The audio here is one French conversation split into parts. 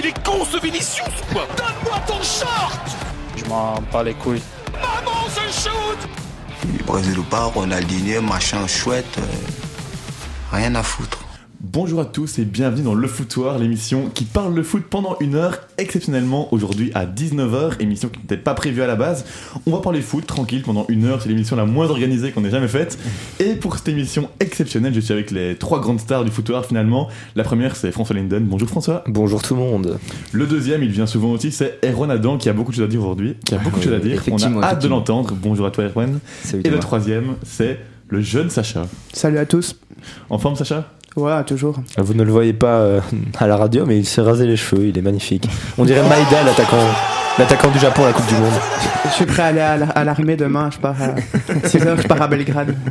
il est con ce Vinicius ou quoi Donne-moi ton short Je m'en bats les couilles. Maman, se shoot Brésil ou pas, Ronaldinho, machin chouette, euh, rien à foutre. Bonjour à tous et bienvenue dans Le Footoir, l'émission qui parle le foot pendant une heure, exceptionnellement aujourd'hui à 19h, émission qui n'était pas prévue à la base. On va parler foot tranquille pendant une heure, c'est l'émission la moins organisée qu'on ait jamais faite. Et pour cette émission exceptionnelle, je suis avec les trois grandes stars du Footoir finalement. La première c'est François Linden, bonjour François. Bonjour tout le monde. Le deuxième, il vient souvent aussi, c'est Erwan Adam qui a beaucoup de choses à dire aujourd'hui, qui a beaucoup de choses à dire. On a hâte de l'entendre. Bonjour à toi Erwan. Salut Et le troisième, c'est le jeune Sacha. Salut à tous. En forme Sacha? Ouais, toujours. Vous ne le voyez pas euh, à la radio, mais il s'est rasé les cheveux, il est magnifique. On dirait Maïda, l'attaquant, l'attaquant du Japon à la Coupe du Monde. Je suis prêt à aller à la- à l'armée demain. Je pars à 6 heures, je pars à Belgrade.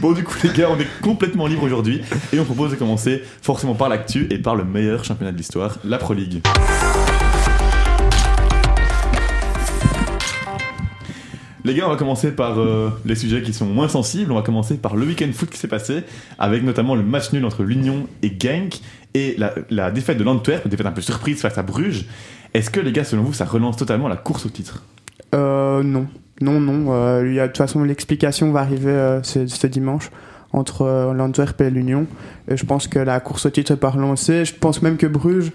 Bon, du coup, les gars, on est complètement libre aujourd'hui et on propose de commencer forcément par l'actu et par le meilleur championnat de l'histoire, la Pro League. Les gars, on va commencer par euh, les sujets qui sont moins sensibles. On va commencer par le week-end foot qui s'est passé, avec notamment le match nul entre l'Union et Genk et la, la défaite de l'Antwerp, défaite un peu surprise face à Bruges. Est-ce que les gars, selon vous, ça relance totalement la course au titre? Euh, non. Non, non. euh, y a- de toute façon, l'explication va arriver euh, ce, ce dimanche entre euh, l'Antwerp et l'Union. Je pense que la course au titre est pas relancée. Je pense même que Bruges.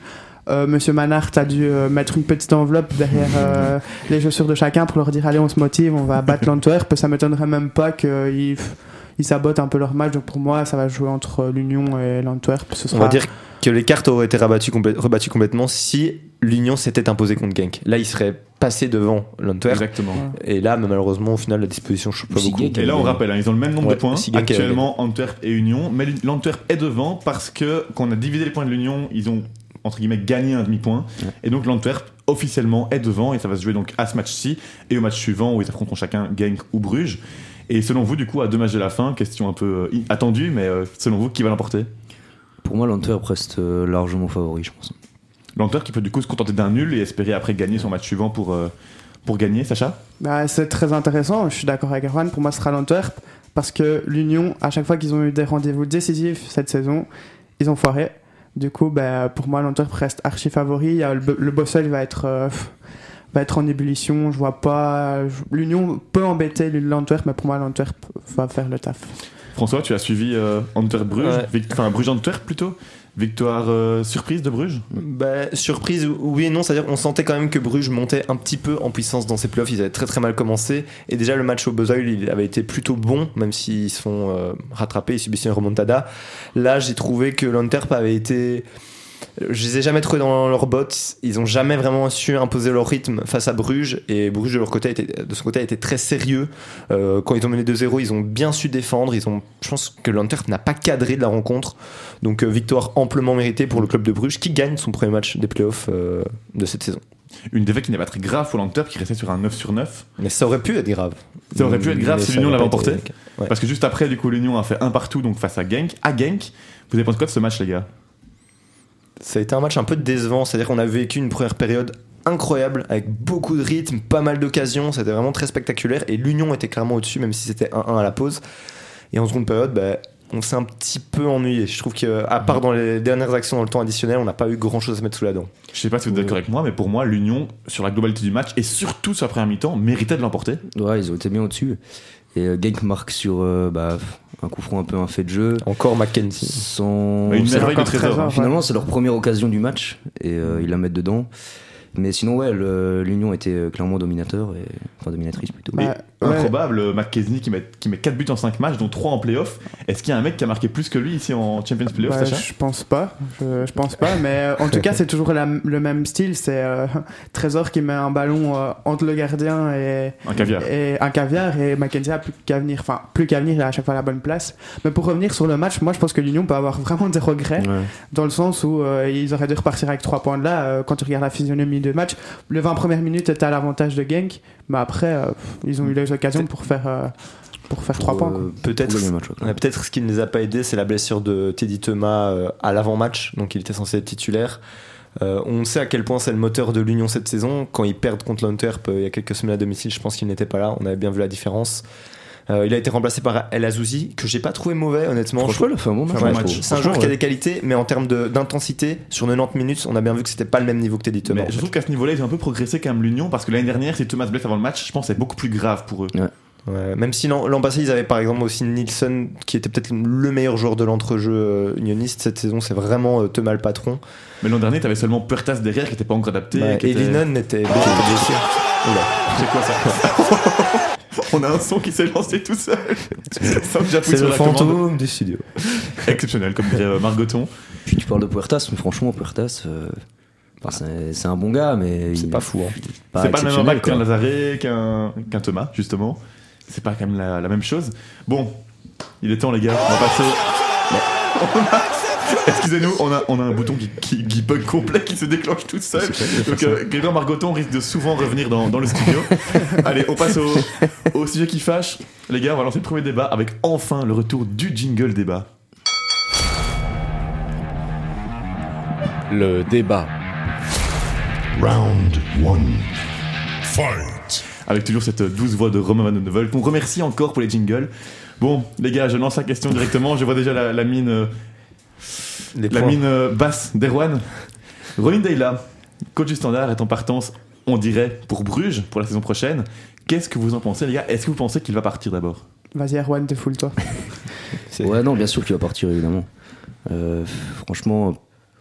Euh, Monsieur Manhart a dû euh, mettre une petite enveloppe derrière euh, les chaussures de chacun pour leur dire allez on se motive, on va battre l'Antwerp. Ça m'étonnerait même pas qu'ils ils sabotent un peu leur match. Donc pour moi ça va jouer entre l'Union et l'Antwerp. Ce On sera- va dire que les cartes auraient été rabattues, complè- rebattues complètement si l'Union s'était imposée contre Genk. Là, il serait passé devant l'Antwerp. Exactement. Et là, mais malheureusement, au final, la disposition ne change pas beaucoup. Et là, on rappelle, hein, ils ont le même nombre Ouais, de points. si Genk est- Actuellement, Antwerp et Union. Mais l'Antwerp est devant parce que quand on a divisé les points de l'Union, ils ont entre guillemets gagné un demi-point. Ouais. Et donc l'Antwerp officiellement est devant et ça va se jouer donc à ce match-ci et au match suivant où ils affronteront chacun Genk ou Bruges. Et selon vous, du coup, à deux matchs de la fin, question un peu euh, attendue, mais euh, selon vous, qui va l'emporter? Pour moi, l'Antwerp reste euh, largement favori, je pense. L'Antwerp qui peut du coup se contenter d'un nul et espérer après gagner son match suivant pour, euh, pour gagner, Sacha? Bah, c'est très intéressant, je suis d'accord avec Erwan. Pour moi, ce sera l'Antwerp parce que l'Union, à chaque fois qu'ils ont eu des rendez-vous décisifs cette saison, ils ont foiré. Du coup, bah, pour moi, l'Antwerp reste archi favori. Le, le Bossel va être, euh, va être en ébullition. Je vois pas. L'Union peut embêter l'Antwerp, mais pour moi, l'Antwerp va faire le taf. François, tu as suivi euh, Antwerp-Bruges, Ouais. Bruges-Antwerp plutôt? Victoire euh, surprise de Bruges? Bah, surprise, oui et non, c'est-à-dire on sentait quand même que Bruges montait un petit peu en puissance dans ses playoffs, ils avaient très très mal commencé, et déjà le match au Buzzoil il avait été plutôt bon, même s'ils se font euh, rattraper, ils subissent une remontada. Là j'ai trouvé que l'Antwerp avait été... Je les ai jamais trouvés dans leurs bottes, ils ont jamais vraiment su imposer leur rythme face à Bruges, et Bruges de leur côté, était, de son côté a été très sérieux. Euh, quand ils ont mené 2-0, ils ont bien su défendre, ils ont, je pense que l'Antwerp n'a pas cadré de la rencontre, donc euh, victoire amplement méritée pour le club de Bruges qui gagne son premier match des playoffs euh, de cette saison. Une défaite qui n'est pas très grave pour l'Antwerp qui restait sur un 9 sur 9. Mais ça aurait pu être grave. Ça aurait pu être grave Mais si l'Union l'avait emporté. Ouais. Parce que juste après, du coup, l'Union a fait un partout donc face à Genk. À Genk, vous avez pensé quoi de ce match, les gars? Ça a été un match un peu décevant, c'est-à-dire qu'on a vécu une première période incroyable avec beaucoup de rythme, pas mal d'occasions, c'était vraiment très spectaculaire et l'Union était clairement au-dessus même si c'était 1-1 à la pause. Et en seconde période, bah, on s'est un petit peu ennuyé. Je trouve qu'à part dans les dernières actions dans le temps additionnel, on n'a pas eu grand-chose à se mettre sous la dent. Je sais pas si vous êtes d'accord avec moi, mais pour moi, l'Union, sur la globalité du match et surtout sur la première mi-temps, méritait de l'emporter. Ouais, ils ont été bien au-dessus. Et euh, Genk marque sur euh, bah, un coup franc un peu un fait de jeu. Encore Mackenzie. Sans... Une merveille de trésor. hein. Finalement, c'est leur première occasion du match et euh, ils la mettent dedans. Mais sinon, ouais, le- l'Union était euh, clairement dominateur, et, enfin dominatrice plutôt. Bah, ouais. Improbable, euh, McKesney qui met, qui met 4 buts en 5 matchs, dont 3 en playoff. Est-ce qu'il y a un mec qui a marqué plus que lui ici en Champions Playoff, Bah, je pense pas, je, je pense pas, mais euh, en tout cas c'est toujours la- le même style, c'est euh, Trésor qui met un ballon euh, entre le gardien et, Un caviar. et un caviar et Mackenzie a plus qu'à venir, enfin plus qu'à venir, il a à chaque fois la bonne place. Mais pour revenir sur le match, moi je pense que l'Union peut avoir vraiment des regrets Ouais. dans le sens où euh, ils auraient dû repartir avec 3 points de là. quand tu regardes la physionomie de match, le 20 premières minutes était à l'avantage de Genk, mais après ils ont eu les occasions pour faire euh, pour faire 3 Pour, points. euh, Peut-être Peut-être ce qui ne les a pas aidés, c'est la blessure de Teddy Thomas euh, à l'avant-match, donc il était censé être titulaire. Euh, on sait à quel point c'est le moteur de l'Union cette saison. Quand ils perdent contre l'Antwerp euh, il y a quelques semaines à domicile, je pense qu'il n'était pas là. On avait bien vu la différence. Euh, il a été remplacé par El Azouzi, que j'ai pas trouvé mauvais, honnêtement. Franchement, il a fait un bon match. Ouais, c'est un joueur qui a des qualités, mais en termes de- d'intensité, sur 90 minutes, on a bien vu que c'était pas le même niveau que Teddy Thomas. Mais je trouve qu'à ce niveau-là, ils ont un peu progressé quand même l'Union parce que l'année dernière, si Thomas blesse avant le match, je pense que c'est beaucoup plus grave pour eux. Ouais, même si l'an l'an passé, ils avaient par exemple aussi Nielsen, qui était peut-être le meilleur joueur de l'entrejeu euh, unioniste. Cette saison, c'est vraiment euh, Thomas le patron. Mais l'an dernier, t'avais seulement Puertas derrière qui était pas encore adapté. Ouais, qui et était- Linen était, était blessé. Oula. C'est quoi ça? On a un son qui s'est lancé tout seul. C'est le fantôme du studio. Exceptionnel, comme dirait euh, Margoton. Puis tu parles de Puertas, mais franchement, Puertas, euh, enfin, c'est un bon gars, mais. C'est pas fou. Hein. C'est pas le même impact qu'un. Lazare, qu'un qu'un Thomas, justement. C'est pas quand même la, la même chose. Bon, il est temps, les gars. On va passer. On a- Excusez-nous, on a, on a un bouton qui, qui, qui bug complet, qui se déclenche tout seul. Donc, euh, Grégoire Margoton risque de souvent revenir dans, dans le studio. Allez, on passe au, au sujet qui fâche. Les gars, on va lancer le premier débat avec enfin le retour du jingle débat. Le débat. Round 1. Fight. avec toujours cette douce voix de Romain Van Nevel qu'on remercie encore pour les jingles. Bon, les gars, je lance la question directement. Je vois déjà la, la mine, euh, Les la points. mine euh, basse d'Erwan. Ronin Deyla, coach du standard, est en partance, on dirait, pour Bruges pour la saison prochaine. Qu'est-ce que vous en pensez, les gars? Est-ce que vous pensez qu'il va partir d'abord? Vas-y, Erwan, défoule-toi. C'est- Ouais, non, bien sûr qu'il va partir, évidemment. Euh, franchement,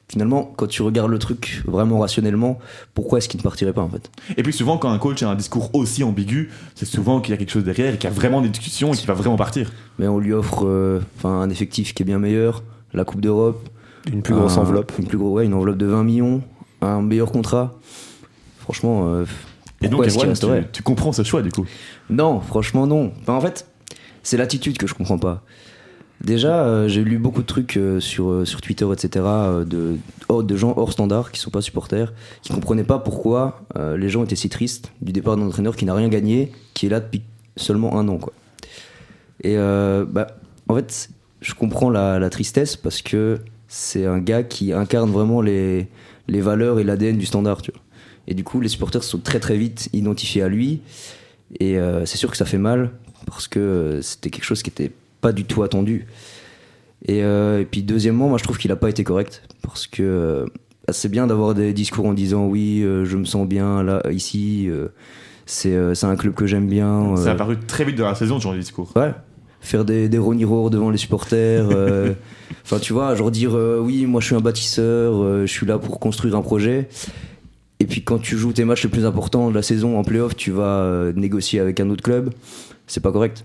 finalement, quand tu regardes le truc vraiment rationnellement, pourquoi est-ce qu'il ne partirait pas en fait? Et puis souvent, quand un coach a un discours aussi ambigu, c'est souvent qu'il y a quelque chose derrière et qu'il y a vraiment des discussions et qu'il va vraiment partir. Mais on lui offre euh, enfin, un effectif qui est bien meilleur, la Coupe d'Europe, Une plus grosse un- enveloppe. une plus gros, ouais, une enveloppe de 20 millions, un meilleur contrat. Franchement, euh, Et donc, pourquoi est-ce qu'il Erwan, resterait tu, tu comprends ce choix du coup? Non, franchement non. Enfin, en fait, c'est l'attitude que je comprends pas. Déjà, euh, j'ai lu beaucoup de trucs euh, sur, euh, sur Twitter, etc., de, hors- de gens hors standard qui sont pas supporters, qui comprenaient pas pourquoi euh, les gens étaient si tristes du départ d'un entraîneur qui n'a rien gagné, qui est là depuis seulement un an. Quoi. Et euh, bah, en fait, je comprends la, la tristesse parce que c'est un gars qui incarne vraiment les, les valeurs et l'ADN du standard. Tu vois. Et du coup, les supporters se sont très très vite identifiés à lui. Et euh, c'est sûr que ça fait mal parce que euh, c'était quelque chose qui était pas du tout attendu. Et, euh, et puis deuxièmement, moi je trouve qu'il a pas été correct parce que c'est bien d'avoir des discours en disant oui, je me sens bien là ici, c'est un club que j'aime bien. C'est euh, apparu très vite dans la saison, ce genre de discours. Ouais. Faire des, des Ronnie Roar devant les supporters. euh, Enfin, tu vois, genre dire euh, oui, moi je suis un bâtisseur, euh, je suis là pour construire un projet. Et puis quand tu joues tes matchs les plus importants de la saison en playoff, tu vas euh, négocier avec un autre club. C'est pas correct.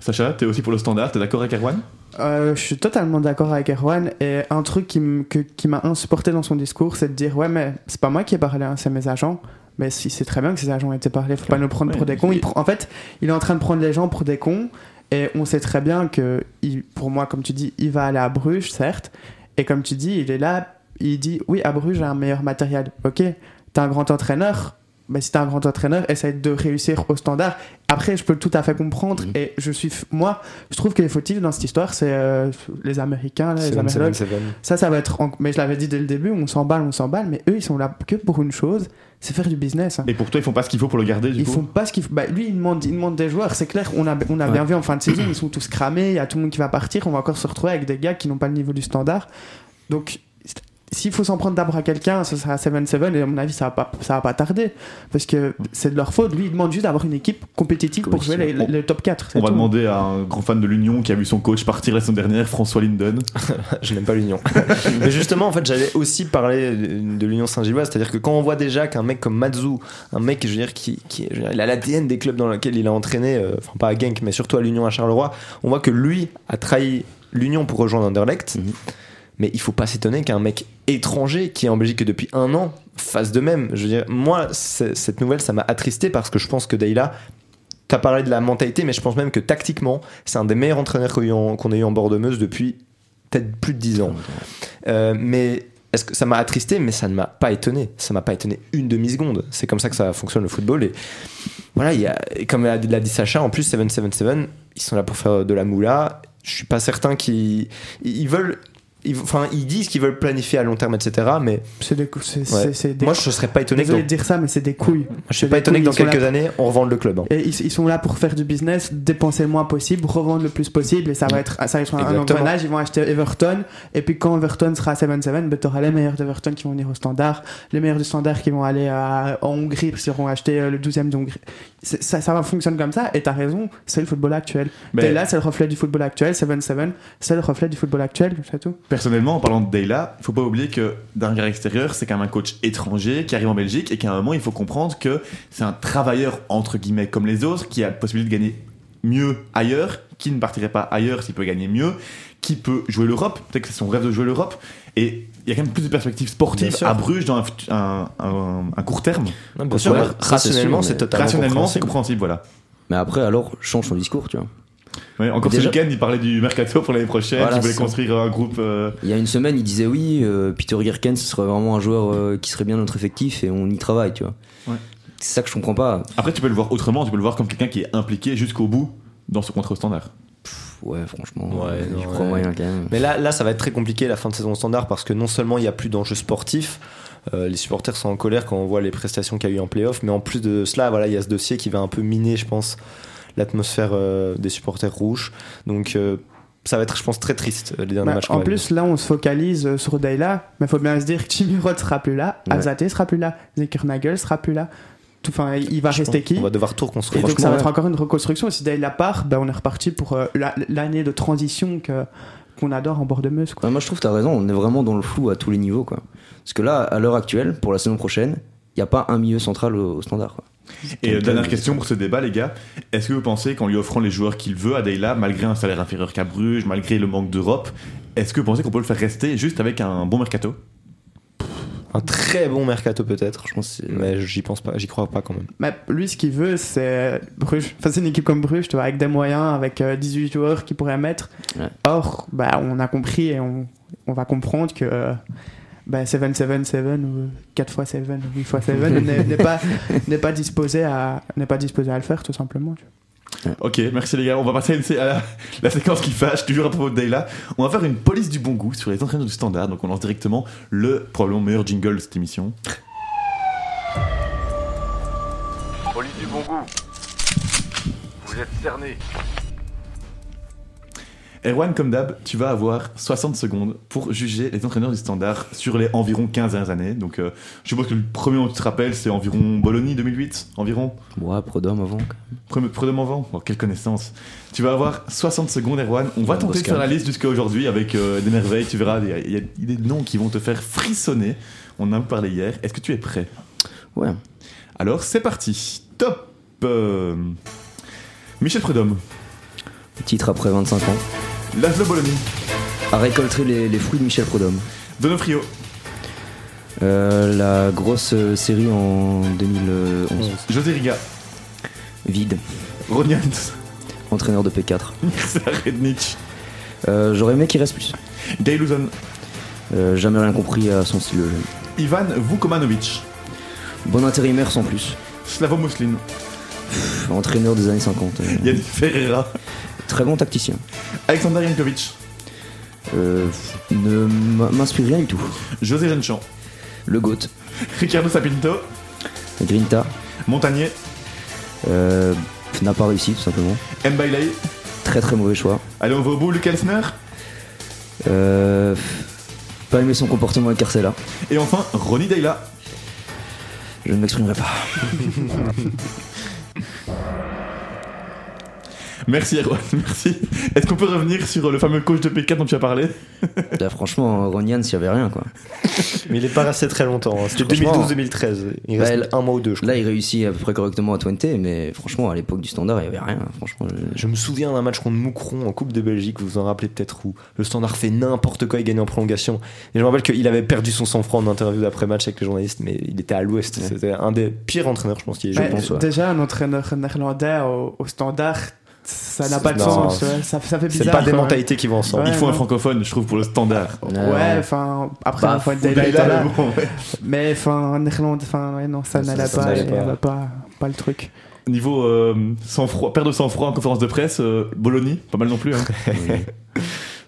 Sacha, t'es aussi pour le standard, t'es d'accord avec Erwan? Euh, je suis totalement d'accord avec Erwan et un truc qui m- que- qui m'a insupporté dans son discours, c'est de dire ouais mais c'est pas moi qui ai parlé, hein, c'est mes agents. Mais si c'est très bien que ces agents aient été parlé, faut pas nous prendre Ouais, pour des cons. il- en fait, il est en train de prendre les gens pour des cons et on sait très bien que il- pour moi, comme tu dis, il va aller à Bruges, certes. Et comme tu dis, il est là, il dit oui à Bruges j'ai un meilleur matériel. Ok, t'es un grand entraîneur. Mais si t'es un grand entraîneur, essaye de réussir au standard. Après, je peux tout à fait comprendre. Mhm. Et je suis, moi, je trouve que les fautifs dans cette histoire, c'est euh, les Américains, là, les Américains. Ça, ça va être. en- Mais je l'avais dit dès le début, on s'emballe, on s'emballe. Mais eux, ils sont là que pour une chose, c'est faire du business. hein. Et pour toi, ils font pas ce qu'il faut pour le garder, du Ils coup font pas ce qu'il faut. Bah, lui, il demande, il demande des joueurs. C'est clair, on a, on a Ouais. bien vu en fin de saison, ils sont tous cramés. Il y a tout le monde qui va partir. On va encore se retrouver avec des gars qui n'ont pas le niveau du standard. Donc, s'il faut s'en prendre d'abord à quelqu'un, ce sera 7-7. Et à mon avis, ça va pas, ça va pas tarder. Parce que c'est de leur faute. Lui, il demande juste d'avoir une équipe compétitive pour jouer les, les top 4. c'est On va demander à un grand fan de l'Union qui a vu son coach partir la semaine dernière, François Linden. Je n'aime pas l'Union. Mais justement, en fait, j'allais aussi parler de l'Union Saint-Gilloise. C'est-à-dire que quand on voit déjà qu'un mec comme Matsu, un mec, je veux dire, qui, qui je veux dire, il a l'ADN des clubs dans lesquels il a entraîné, euh, enfin pas à Genk, mais surtout à l'Union à Charleroi, on voit que lui a trahi l'Union pour rejoindre Anderlecht. Mhm. Mais il faut pas s'étonner qu'un mec étranger qui est en Belgique depuis un an fasse de même. Je veux dire, moi, cette nouvelle, ça m'a attristé parce que je pense que Deila, T'as parlé de la mentalité, mais je pense même que tactiquement, c'est un des meilleurs entraîneurs qu'on a eu en- bord de Meuse depuis peut-être plus de 10 ans. Euh, mais est-ce que ça m'a attristé, mais ça ne m'a pas étonné. Ça m'a pas étonné une demi-seconde. C'est comme ça que ça fonctionne le football. Et voilà, comme l'a dit Sacha, en plus 777, ils sont là pour faire de la moula. Je suis pas certain qu'ils ils veulent ils, enfin, ils disent qu'ils veulent planifier à long terme, etc. Mais C'est des, ouais. des moi, je serais pas étonné que dans, Désolé de dire ça, mais c'est des couilles. je suis pas étonné que dans quelques années, on revende le club. hein. Et ils, ils sont là pour faire du business, dépenser le moins possible, revendre le plus possible, et ça va être, ça va être un engrenage. Ils vont acheter Everton, et puis quand Everton sera à 7-7, ben, tu auras les meilleurs d'Everton qui vont venir au standard, les meilleurs du standard qui vont aller à- en Hongrie, parce qu'ils auront acheté euh, le 12e d'Hongrie. Ça, ça va fonctionner comme ça, et t'as raison, c'est le football actuel. Mais- Et là, c'est le reflet du football actuel, 7-7, c'est le reflet du football actuel, c'est tout. Personnellement, en parlant de Deyla, il faut pas oublier que d'un regard extérieur, c'est quand même un coach étranger qui arrive en Belgique et qu'à un moment, il faut comprendre que c'est un travailleur entre guillemets comme les autres qui a la possibilité de gagner mieux ailleurs, qui ne partirait pas ailleurs s'il peut gagner mieux, qui peut jouer l'Europe, peut-être que c'est son rêve de jouer l'Europe. Et il y a quand même plus de perspectives sportives à Bruges dans un, fut- un- un- un court terme. Non, bien sûr, rationnellement, c'est totalement Rationnellement, compréhensible. compréhensible, voilà. Mais après, alors, change son discours, tu vois. Ouais, encore Déjà- ce week-end, il parlait du mercato pour l'année prochaine, Voilà, il voulait construire un groupe. euh, Il y a une semaine, il disait oui, euh, Peter Gherken, ce serait vraiment un joueur euh, qui serait bien notre effectif et on y travaille, tu vois. Ouais. C'est ça que je comprends pas. Après, tu peux le voir autrement, tu peux le voir comme quelqu'un qui est impliqué jusqu'au bout dans ce contre standard. Pff, ouais, franchement, Ouais, non, je crois ouais. moyen quand même. Mais là, là, ça va être très compliqué la fin de saison standard parce que non seulement il n'y a plus d'enjeux sportifs, euh, les supporters sont en colère quand on voit les prestations qu'il y a eu en playoff, mais en plus de cela, voilà, il y a ce dossier qui va un peu miner, je pense, l'atmosphère euh, des supporters rouges. Donc euh, ça va être, je pense, très triste euh, les derniers Bah, matchs. qu'on en plus, là, on se focalise euh, sur Deyla, mais il faut bien se dire que Jimmy Roth sera plus là, Ouais. Azate sera plus là, Zekernagel sera plus là. Tout- Enfin, il va rester qui qu'on va devoir tout Et reconstruire. donc ça va être encore une reconstruction. Si Deyla part, ben, on est reparti pour euh, la- l'année de transition que qu'on adore en bord de Meuse. Quoi. Ouais, moi, je trouve que t'as raison, on est vraiment dans le flou à tous les niveaux, quoi. Parce que là, à l'heure actuelle, pour la saison prochaine, il n'y a pas un milieu central au, au standard, quoi. Et euh, dernière question pour ce débat, les gars. Est-ce que vous pensez qu'en lui offrant les joueurs qu'il veut à Deyla, malgré un salaire inférieur qu'à Bruges, malgré le manque d'Europe, est-ce que vous pensez qu'on peut le faire rester juste avec un bon mercato? Un très bon mercato peut-être, Franchement, c'est. mais j'y pense pas, j'y crois pas quand même. Mais lui, ce qu'il veut, c'est Bruges. Enfin, c'est une équipe comme Bruges, tu vois, avec des moyens, avec euh, 18 joueurs qu'il pourrait mettre. Ouais. Or, bah, on a compris et on, on va comprendre que euh, bah, 7-7-7 ou 4 x 7 ou 8 x 7 n'est n'est pas, n'est pas, disposé à- n'est pas disposé à le faire, tout simplement. tu vois. Ok, merci les gars. On va passer à, une sé- à la, la séquence qui fâche, toujours à propos de Deyla. On va faire une police du bon goût sur les entraîneurs du standard. Donc on lance directement le probablement meilleur jingle de cette émission. Police du bon goût. Vous êtes cerné. Erwan, comme d'hab, tu vas avoir 60 secondes pour juger les entraîneurs du standard sur les environ 15 dernières années. Donc euh, je suppose que le premier dont tu te rappelles, c'est environ Bologna 2008, environ. Ouais, Prodome avant. premier avant oh, Quelle connaissance Tu vas avoir 60 secondes, Erwan. On va Ouais, tenter de faire la liste jusqu'à aujourd'hui avec euh, des merveilles. Tu verras, il y a- il y, a des noms qui vont te faire frissonner. On en a parlé hier. Est-ce que tu es prêt? Ouais. Alors, c'est parti. Top Euh, Michel Prudhomme, Titre après 25 ans. Laszlo Bologna, A récolter les, les fruits de Michel Prodome. Donofrio, Euh, la grosse euh, série en 2011. José Riga, Vide. Ronians, Entraîneur de P4. Rednich, Euh, J'aurais aimé qu'il reste plus. Gail Luzon, jamais rien compris à son style de jeu. Ivan Vukomanovic, Bon intérimaire sans plus. Slavo Moslin, entraîneur des années 50. euh, Yannick Ferreira, très bon tacticien. Alexander Jankovic, Euh, ne m'inspire rien du tout. José Jenchamp, Le GOAT. Ricardo Sapinto, Grinta. Montagnier, Euh, n'a pas réussi tout simplement. Mbailey, Très très mauvais choix. allez on va au bout, Luc Elsner, Euh, pas aimé son comportement avec Carcella. et enfin Ronnie Deyla. Je ne m'exprimerai pas. Merci Erwan, merci. Est-ce qu'on peut revenir sur le fameux coach de P4 dont tu as parlé? Là, franchement, Ronian, s'il y avait rien quoi. Mais il est pas resté très longtemps. hein. C'était Franchement. 2012-2013. Il Bah, reste un mois ou deux, je crois. Là, il réussit à peu près correctement à Twente, mais franchement, à l'époque du standard, il y avait rien. Franchement, je- Je me souviens d'un match contre Moucron en Coupe de Belgique, vous vous en rappelez peut-être, où le standard fait n'importe quoi et gagne en prolongation. Et je me rappelle qu'il avait perdu son sang-froid en interview d'après-match avec les journalistes, mais il était à l'ouest. Ouais. C'était un des pires entraîneurs, je pense, qu'il pense, ouais. Déjà, un entraîneur néerlandais au, au standard, ça n'a pas de Non, sens. c'est- ouais. Ça, ça fait C'est bizarre. pas des mentalités qui vont ensemble. Ouais, Il faut un francophone, je trouve, pour le standard. Ouais, enfin, après, Bah, il faut être là. bon, ouais. Mais enfin, en Irlande, enfin, ouais, non, ça n'allait ça pas, et pas. pas, pas le truc. Niveau euh, sang-froid, perte de sang-froid en conférence de presse, euh, Bologna, pas mal non plus. hein.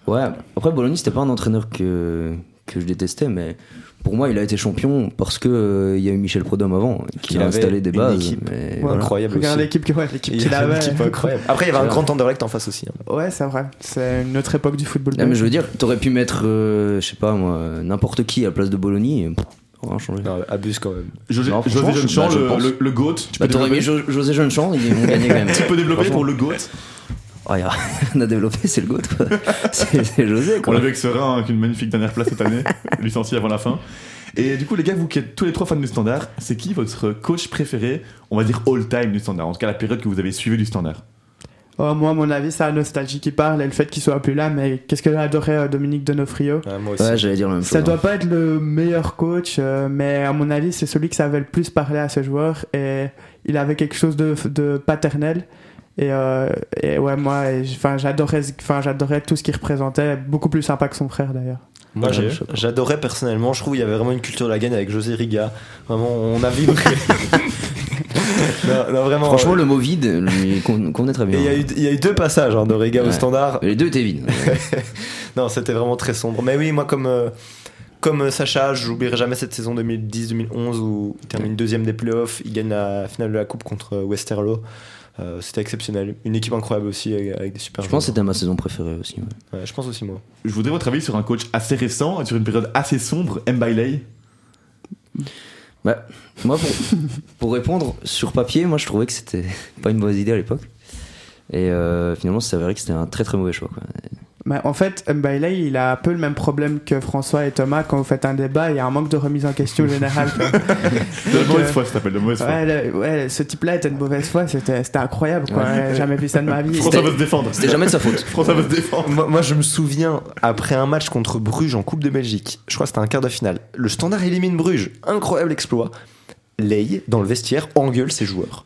Ouais, après Bologna, c'était pas un entraîneur que, que je détestais, mais pour moi, il a été champion parce que euh, il y a eu Michel Prodhomme avant, qui Il a installé des une bases. équipe mais Ouais. voilà. Incroyable Regarde aussi. l'équipe ouais, qu'il avait une avait. équipe incroyable. Après, il y avait un grand Anderlecht en face aussi. hein. Ouais, c'est vrai. C'est une autre époque du football. Mais je veux dire, t'aurais pu mettre, euh, je sais pas moi, n'importe qui à la place de Bologna, et. Non, abuse quand même. José, Non, José Jeunechamp, bah, je le, pense. le, le GOAT. Tu peux Bah, mis José Jeunechamp, ils vont gagner quand même. tu peux développer pour le GOAT Oh, y a rien à développer, c'est le GOAT. C'est José On quoi. l'a vu avec Serein, avec une magnifique dernière place cette année, licencié avant la fin. Et du coup, les gars, vous qui êtes tous les trois fans du Standard, c'est qui votre coach préféré, on va dire all-time du Standard En tout cas, la période que vous avez suivi du Standard? Oh, moi, à mon avis, c'est la nostalgie qui parle et le fait qu'il soit plus là. Mais qu'est-ce que j'adorais euh, Dominique Donofrio? Ouais, moi aussi. Ouais, j'allais dire la même Ça chose. doit pas être le meilleur coach, euh, mais à mon avis, c'est celui qui savait le plus parler à ses joueurs et il avait quelque chose de, de paternel. Et, euh, et ouais, moi, enfin, j'adorais, enfin, j'adorais tout ce qu'il représentait, beaucoup plus sympa que son frère d'ailleurs. Moi, j'adorais personnellement. Je trouve qu'il y avait vraiment une culture de la gagne avec José Riga. Vraiment, on a vibré. non, non, vraiment. Franchement, euh, le mot vide lui con- convenait très bien. il y, a eu- il y a eu deux passages hein, de Riga au standard. Les deux étaient vides. Non, c'était vraiment très sombre. Mais oui, moi, comme, euh, comme euh, Sacha, j'oublierai jamais cette saison 2010-2011 où il termine deuxième des playoffs. Il gagne la finale de la Coupe contre Westerlo. Euh, c'était exceptionnel. Une équipe incroyable aussi avec, avec des super Je pense que c'était ma saison préférée aussi. ouais. Ouais, je pense aussi, moi. Je voudrais votre avis sur un coach assez récent, et sur une période assez sombre, Mbailey. Bah, moi, pour, pour répondre, sur papier, moi je trouvais que c'était pas une mauvaise idée à l'époque. Et euh, finalement, ça s'avérait que c'était un très très mauvais choix. Quoi. Mais en fait, Mbailey, il a un peu le même problème que François et Thomas quand vous faites un débat. Il y a un manque de remise en question générale. De mauvaise euh, foi, ça s'appelle de mauvaise foi. ouais, le- ouais, ce type-là était de mauvaise foi. C'était, incroyable. Quoi. Ouais. J'ai jamais vu ça de ma vie. François veut se défendre. C'était jamais de sa faute. François veut se défendre. Moi, moi, je me souviens, après un match contre Bruges en Coupe de Belgique, je crois que c'était un quart de finale, le Standard élimine Bruges. Incroyable exploit. Ley, dans le vestiaire, engueule ses joueurs.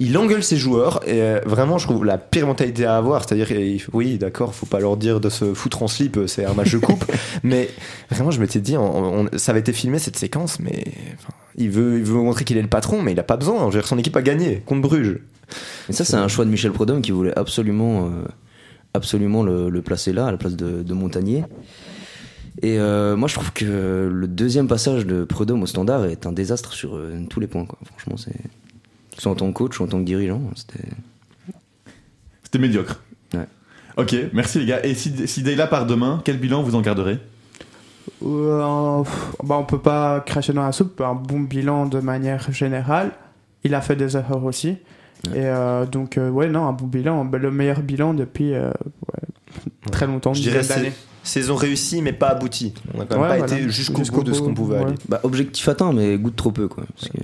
Il engueule ses joueurs et euh, vraiment, je trouve la pire mentalité à avoir. C'est-à-dire, oui, d'accord, faut pas leur dire de se foutre en slip, c'est un match de coupe. mais vraiment, je m'étais dit, on- on- ça avait été filmé cette séquence, mais enfin, il, veut, il veut montrer qu'il est le patron, mais il a pas besoin. Son équipe a gagné contre Bruges. Et ça, c'est un choix de Michel Prudhomme qui voulait absolument, euh, absolument le, le placer là, à la place de, de Montagnier. Et euh, moi, je trouve que le deuxième passage de Prudhomme au standard est un désastre sur euh, tous les points. Quoi. Franchement, c'est. Soit en tant que coach ou en tant que dirigeant, c'était. C'était médiocre. Ouais. Ok, merci les gars. Et si, si Dayla part demain, quel bilan vous en garderez? Euh, bah, on peut pas cracher dans la soupe. Un bon bilan de manière générale. Il a fait des erreurs aussi. Ouais. Et euh, donc, euh, ouais, non, un bon bilan. Bah, le meilleur bilan depuis euh, ouais, très longtemps. Je une dirais d'années. Saison réussie, mais pas aboutie. On a quand même Ouais, pas voilà. été jusqu'au Jusqu'au bout de ce qu'on pouvait ouais. aller. Bah, objectif atteint, mais goûte trop peu. Quoi, parce que...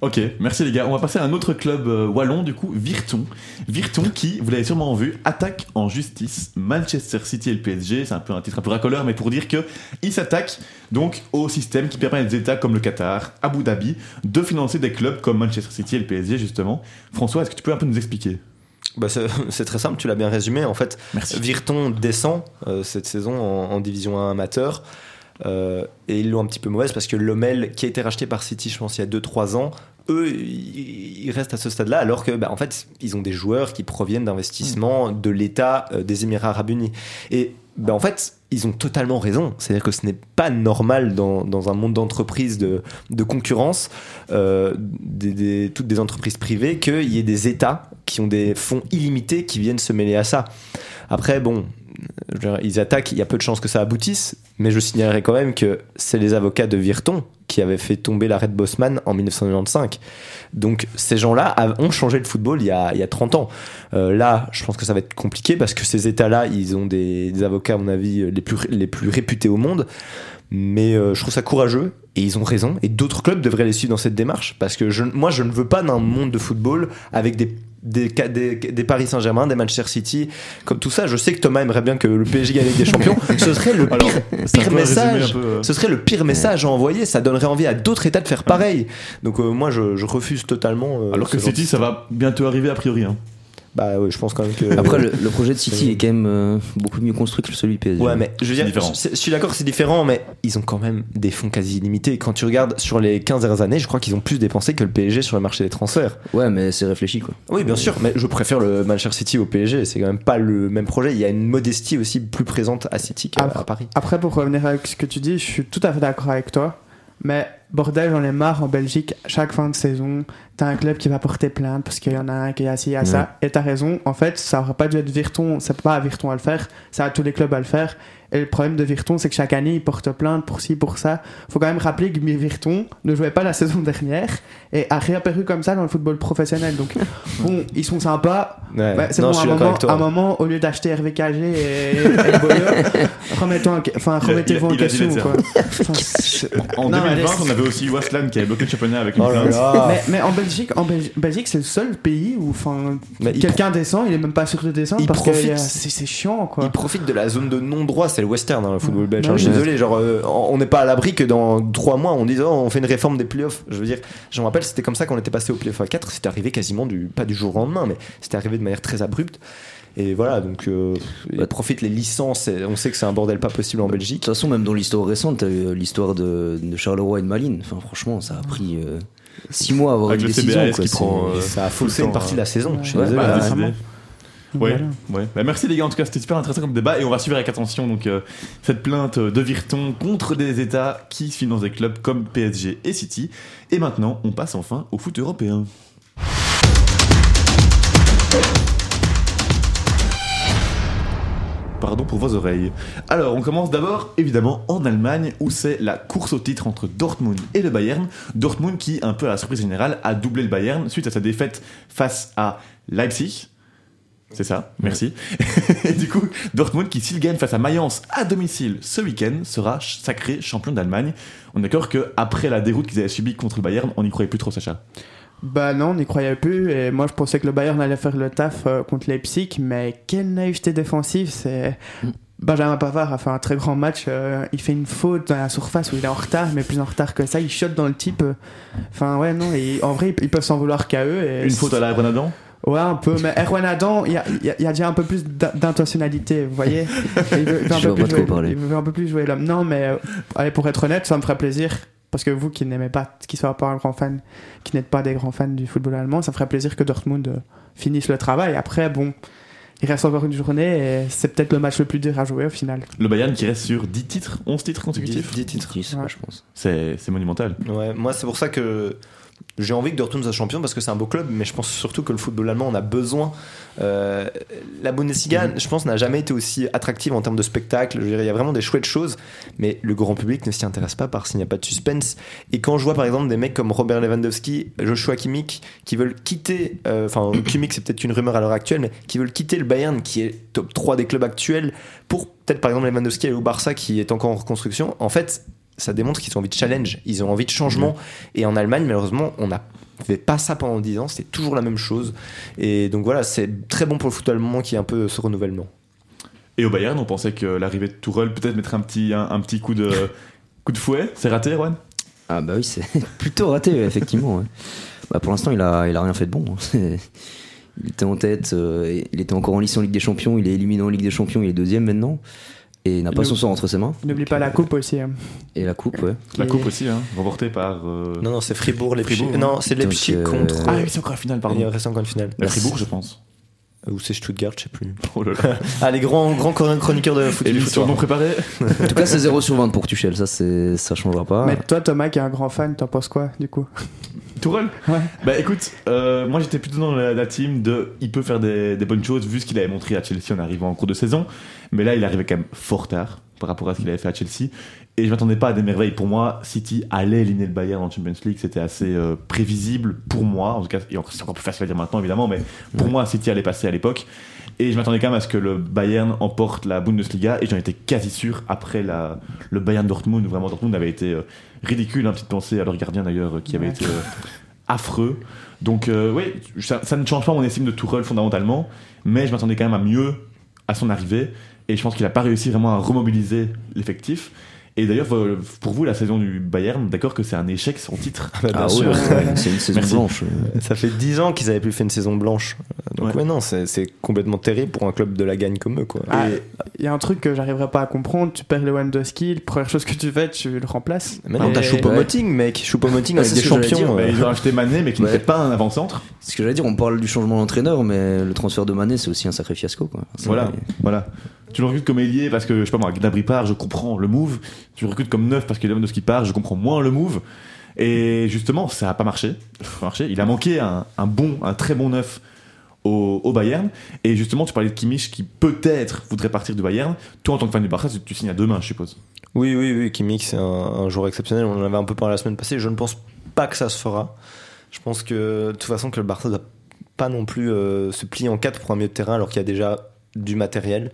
Ok, merci les gars. On va passer à un autre club euh, wallon, du coup, Virton. Virton qui, vous l'avez sûrement vu, attaque en justice Manchester City et le PSG. C'est un peu un titre un peu racoleur, mais pour dire que il s'attaque donc au système qui permet à des États comme le Qatar, Abu Dhabi, de financer des clubs comme Manchester City et le PSG, justement. François, est-ce que tu peux un peu nous expliquer? Bah, c'est c'est très simple, tu l'as bien résumé. En fait, Merci. Virton descend euh, cette saison en, en division 1 amateur. Euh, et ils l'ont un petit peu mauvaise parce que Lomel, qui a été racheté par City, je pense, il y a 2-3 ans, eux, ils restent à ce stade-là, alors que, bah, en fait, ils ont des joueurs qui proviennent d'investissements de l'État euh, des Émirats Arabes Unis. Et, bah, en fait, ils ont totalement raison. C'est-à-dire que ce n'est pas normal dans, dans un monde d'entreprise de, de concurrence, euh, des, des- toutes des entreprises privées, qu'il y ait des États qui ont des fonds illimités qui viennent se mêler à ça. Après, bon, ils attaquent, il y a peu de chances que ça aboutisse, mais je signalerai quand même que c'est les avocats de Virton qui avaient fait tomber l'arrêt de Bosman en 1995. Donc ces gens-là ont changé le football il y a, il y a 30 ans. Euh, là, je pense que ça va être compliqué parce que ces États-là, ils ont des, avocats, à mon avis, les plus réputés au monde. Mais euh, je trouve ça courageux et ils ont raison. Et d'autres clubs devraient les suivre dans cette démarche parce que je, moi, je ne veux pas d'un monde de football avec des des, des, des Paris Saint-Germain, des Manchester City, comme tout ça. Je sais que Thomas aimerait bien que le PSG gagne avec des champions. Ce serait le pire, message. peu, euh, Ce serait le pire message à envoyer. Ça donnerait envie à d'autres États de faire pareil. Donc euh, moi, je, je refuse totalement. euh, Alors que City, ça va bientôt arriver a priori. hein. Bah ouais, je pense quand même que. Après, le, le projet de City est quand même euh, beaucoup mieux construit que celui PSG. Ouais, mais je veux dire. Je, je suis d'accord, c'est différent, mais ils ont quand même des fonds quasi illimités. Quand tu regardes sur les 15 dernières années, je crois qu'ils ont plus dépensé que le PSG sur le marché des transferts. Ouais, mais c'est réfléchi quoi. Oui, bien sûr, mais je préfère le Manchester City au PSG. C'est quand même pas le même projet. Il y a une modestie aussi plus présente à City qu'à Paris. Après, pour revenir avec ce que tu dis, je suis tout à fait d'accord avec toi. Mais bordel, j'en ai marre en Belgique. Chaque fin de saison, t'as un club qui va porter plainte parce qu'il y en a un qui est assis à ça. Et t'as raison. En fait, ça aurait pas dû être Virton. C'est pas à Virton à le faire. C'est à tous les clubs à le faire. Et le problème de Virton, c'est que chaque année, ils portent plainte pour ci, pour ça. Faut quand même rappeler que Virton ne jouait pas la saison dernière et a réapparu comme ça dans le football professionnel. Donc, bon, ils sont sympas. Ouais. Bah, c'est bon, à un moment, un moment, au lieu d'acheter RVKG et, et Boyer, remettons en- enfin, Il a- remettez-vous en il il question. quoi. En Non, 2020, mais- on avait aussi Westland qui avait bloqué le championnat avec une Oh plainte. mais, mais en Belgique, en Belgi- Belgique, c'est le seul pays où, il quelqu'un descend, il est même pas sûr de descendre il parce que profite. c'est chiant, quoi. Ils profitent de la zone de non-droit, c'est le western dans le football belge. Bah hein. Je suis oui. désolé, genre, euh, on n'est pas à l'abri que dans trois mois on dise oh, on fait une réforme des playoffs. Je veux dire, je me rappelle, c'était comme ça qu'on était passé au playoff à 4. C'était arrivé quasiment du, pas du jour au lendemain, mais c'était arrivé de manière très abrupte. Et voilà, donc euh, ils Bah, profitent les licences. et on sait que c'est un bordel pas possible en De Belgique. toute façon, même dans l'histoire récente, t'as eu euh, l'histoire de, de Charleroi et de Malines. Enfin, franchement, ça a pris 6 mois à avoir Avec une décision. Quoi. qui prend, euh, Ça a faussé une partie hein. de la saison. Je suis désolé. Ouais, Voilà. ouais. Bah, merci les gars, en tout cas c'était super intéressant comme débat et on va suivre avec attention donc euh, cette plainte de Virton contre des États qui financent des clubs comme PSG et City. Et maintenant, on passe enfin au foot européen. Pardon pour vos oreilles. Alors, on commence d'abord, évidemment, en Allemagne, où c'est la course au titre entre Dortmund et le Bayern. Dortmund qui, un peu à la surprise générale, a doublé le Bayern suite à sa défaite face à Leipzig. C'est ça, merci. et du coup, Dortmund qui, s'il gagne face à Mayence à domicile ce week-end, sera sacré champion d'Allemagne. On est d'accord qu'après la déroute qu'ils avaient subie contre le Bayern, on n'y croyait plus trop, Sacha. Bah non, on n'y croyait plus. Et moi, je pensais que le Bayern allait faire le taf euh, contre Leipzig, mais quelle naïveté défensive. C'est Benjamin Pavard a fait un très grand match. euh, il fait une faute dans la surface où il est en retard, mais plus en retard que ça. Il shot dans le type. euh. Enfin ouais, non. Et en vrai, ils peuvent s'en vouloir qu'à eux. Et Une faute à la Renadan Ouais, un peu. Mais Erwan Adam, il y a, il y a- y a déjà un peu plus d'in- d'intentionnalité, vous voyez. Il veut, il veut un peu plus jouer, parler. il veut un peu plus jouer l'homme. Non, mais euh, allez, pour être honnête, ça me ferait plaisir. Parce que vous qui n'aimez pas, qui ne soyez pas un grand fan, qui n'êtes pas des grands fans du football allemand, ça me ferait plaisir que Dortmund euh, finisse le travail. Après, bon, il reste encore une journée et c'est peut-être le match le plus dur à jouer au final. Le Bayern qui reste sur 10 titres, 11 titres consécutifs. 10 titres. Ouais. je pense. C'est c'est monumental. Ouais, moi c'est pour ça que j'ai envie que Dortmund soit champion parce que c'est un beau club, mais je pense surtout que le football allemand on a besoin. Euh, la Bundesliga, je pense, n'a jamais été aussi attractive en termes de spectacle. Je il y a vraiment des chouettes choses, mais le grand public ne s'y intéresse pas parce qu'il n'y a pas de suspense. Et quand je vois par exemple des mecs comme Robert Lewandowski, Joshua Kimmich, qui veulent quitter, euh, enfin Kimmich c'est peut-être une rumeur à l'heure actuelle, mais qui veulent quitter le Bayern, qui est top 3 des clubs actuels, pour peut-être par exemple Lewandowski aller au Barça qui est encore en reconstruction. En fait, ça démontre qu'ils ont envie de challenge, ils ont envie de changement. Et en Allemagne, malheureusement, on n'a fait pas ça pendant 10 ans, c'était toujours la même chose. Et donc voilà, c'est très bon pour le foot allemand qui est un peu ce renouvellement. Et au Bayern, on pensait que l'arrivée de Tourelle peut-être mettrait un petit, un, un petit coup, de, coup de fouet. C'est raté, Erwan? Ah bah oui, c'est plutôt raté, effectivement. ouais. Bah, pour l'instant, il a, il a rien fait de bon. hein. Il était en tête, euh, il était encore en lice en Ligue des Champions, il est éliminé en Ligue des Champions, il est deuxième maintenant. Et n'a pas son sort entre ses mains. N'oublie pas la coupe aussi. hein. Et la coupe, ouais. La coupe aussi, hein, remportée par. euh, Non, non, c'est Fribourg, Leipzig. Fribourg, hein. non, c'est Leipzig euh, contre. Ah oui, c'est encore la finale, Il pardon. reste encore une finale. La Fribourg, je pense. Ou c'est Stuttgart, je sais plus. Oh là là. Ah, les grands, grands chroniqueurs de foot. Et l'émission non préparée En tout cas, c'est 0 sur 20 pour Tuchel, ça, ça changera pas. Mais toi, Thomas, qui est un grand fan, t'en penses quoi du coup? Tourelle? Ouais. Bah écoute, euh, moi j'étais plutôt dans la, la team de il peut faire des, des bonnes choses vu ce qu'il avait montré à Chelsea en arrivant en cours de saison. Mais là il arrivait quand même fort tard par rapport à ce qu'il avait fait à Chelsea. Et je m'attendais pas à des merveilles. Pour moi, City allait éliminer le Bayern en Champions League. C'était assez euh, prévisible pour moi. En tout cas, et c'est encore plus facile à dire maintenant évidemment, mais pour moi, City allait passer à l'époque. Et je m'attendais quand même à ce que le Bayern emporte la Bundesliga. Et j'en étais quasi sûr après la, le Bayern Dortmund. Vraiment, Dortmund avait été euh, ridicule. Une petite pensée à leur gardien d'ailleurs, euh, qui avait Ouais. été affreux. Donc, euh, oui, ça, ça ne change pas mon estime de Tourelle fondamentalement. Mais je m'attendais quand même à mieux à son arrivée. Et je pense qu'il n'a pas réussi vraiment à remobiliser l'effectif. Et d'ailleurs, pour vous, la saison du Bayern, d'accord que c'est un échec son titre Bah, bien Ah sûr. ouais, ouais, c'est une saison Merci. blanche. Ça fait 10 ans qu'ils avaient plus fait une saison blanche. Donc Ouais. ouais, non, c'est c'est complètement terrible pour un club de la gagne comme eux. Ah, Il y a un truc que j'arriverai pas à comprendre. Tu perds Lewandowski, la première chose que tu fais, tu le remplaces. Mais non, t'as Choupo-Moting, mec. Choupo-Moting avec c'est des champions. dire, Bah, ils ont acheté Mané, mais qui Ouais. n'était pas un avant-centre. Ce que j'allais dire, on parle du changement d'entraîneur, mais le transfert de Mané, c'est aussi un sacré fiasco. Quoi. C'est Voilà, vrai. voilà. Tu le recrutes comme ailier parce que, je sais pas moi, Gnabry part, je comprends le move. Tu le recrutes comme neuf parce que Lewandowski part, je comprends moins le move. Et justement, ça a pas marché. Marché. Il a manqué un, bon, un très bon neuf au, Bayern. Et justement, tu parlais de Kimmich qui peut-être voudrait partir du Bayern. Toi, en tant que fan du Barça, tu, signes à deux mains, je suppose. Oui, oui, oui, Kimmich, c'est un, un joueur exceptionnel. On en avait un peu parlé la semaine passée. Je ne pense pas que ça se fera. Je pense que, de toute façon, que le Barça ne doit pas non plus euh, se plier en quatre pour un milieu de terrain alors qu'il y a déjà du matériel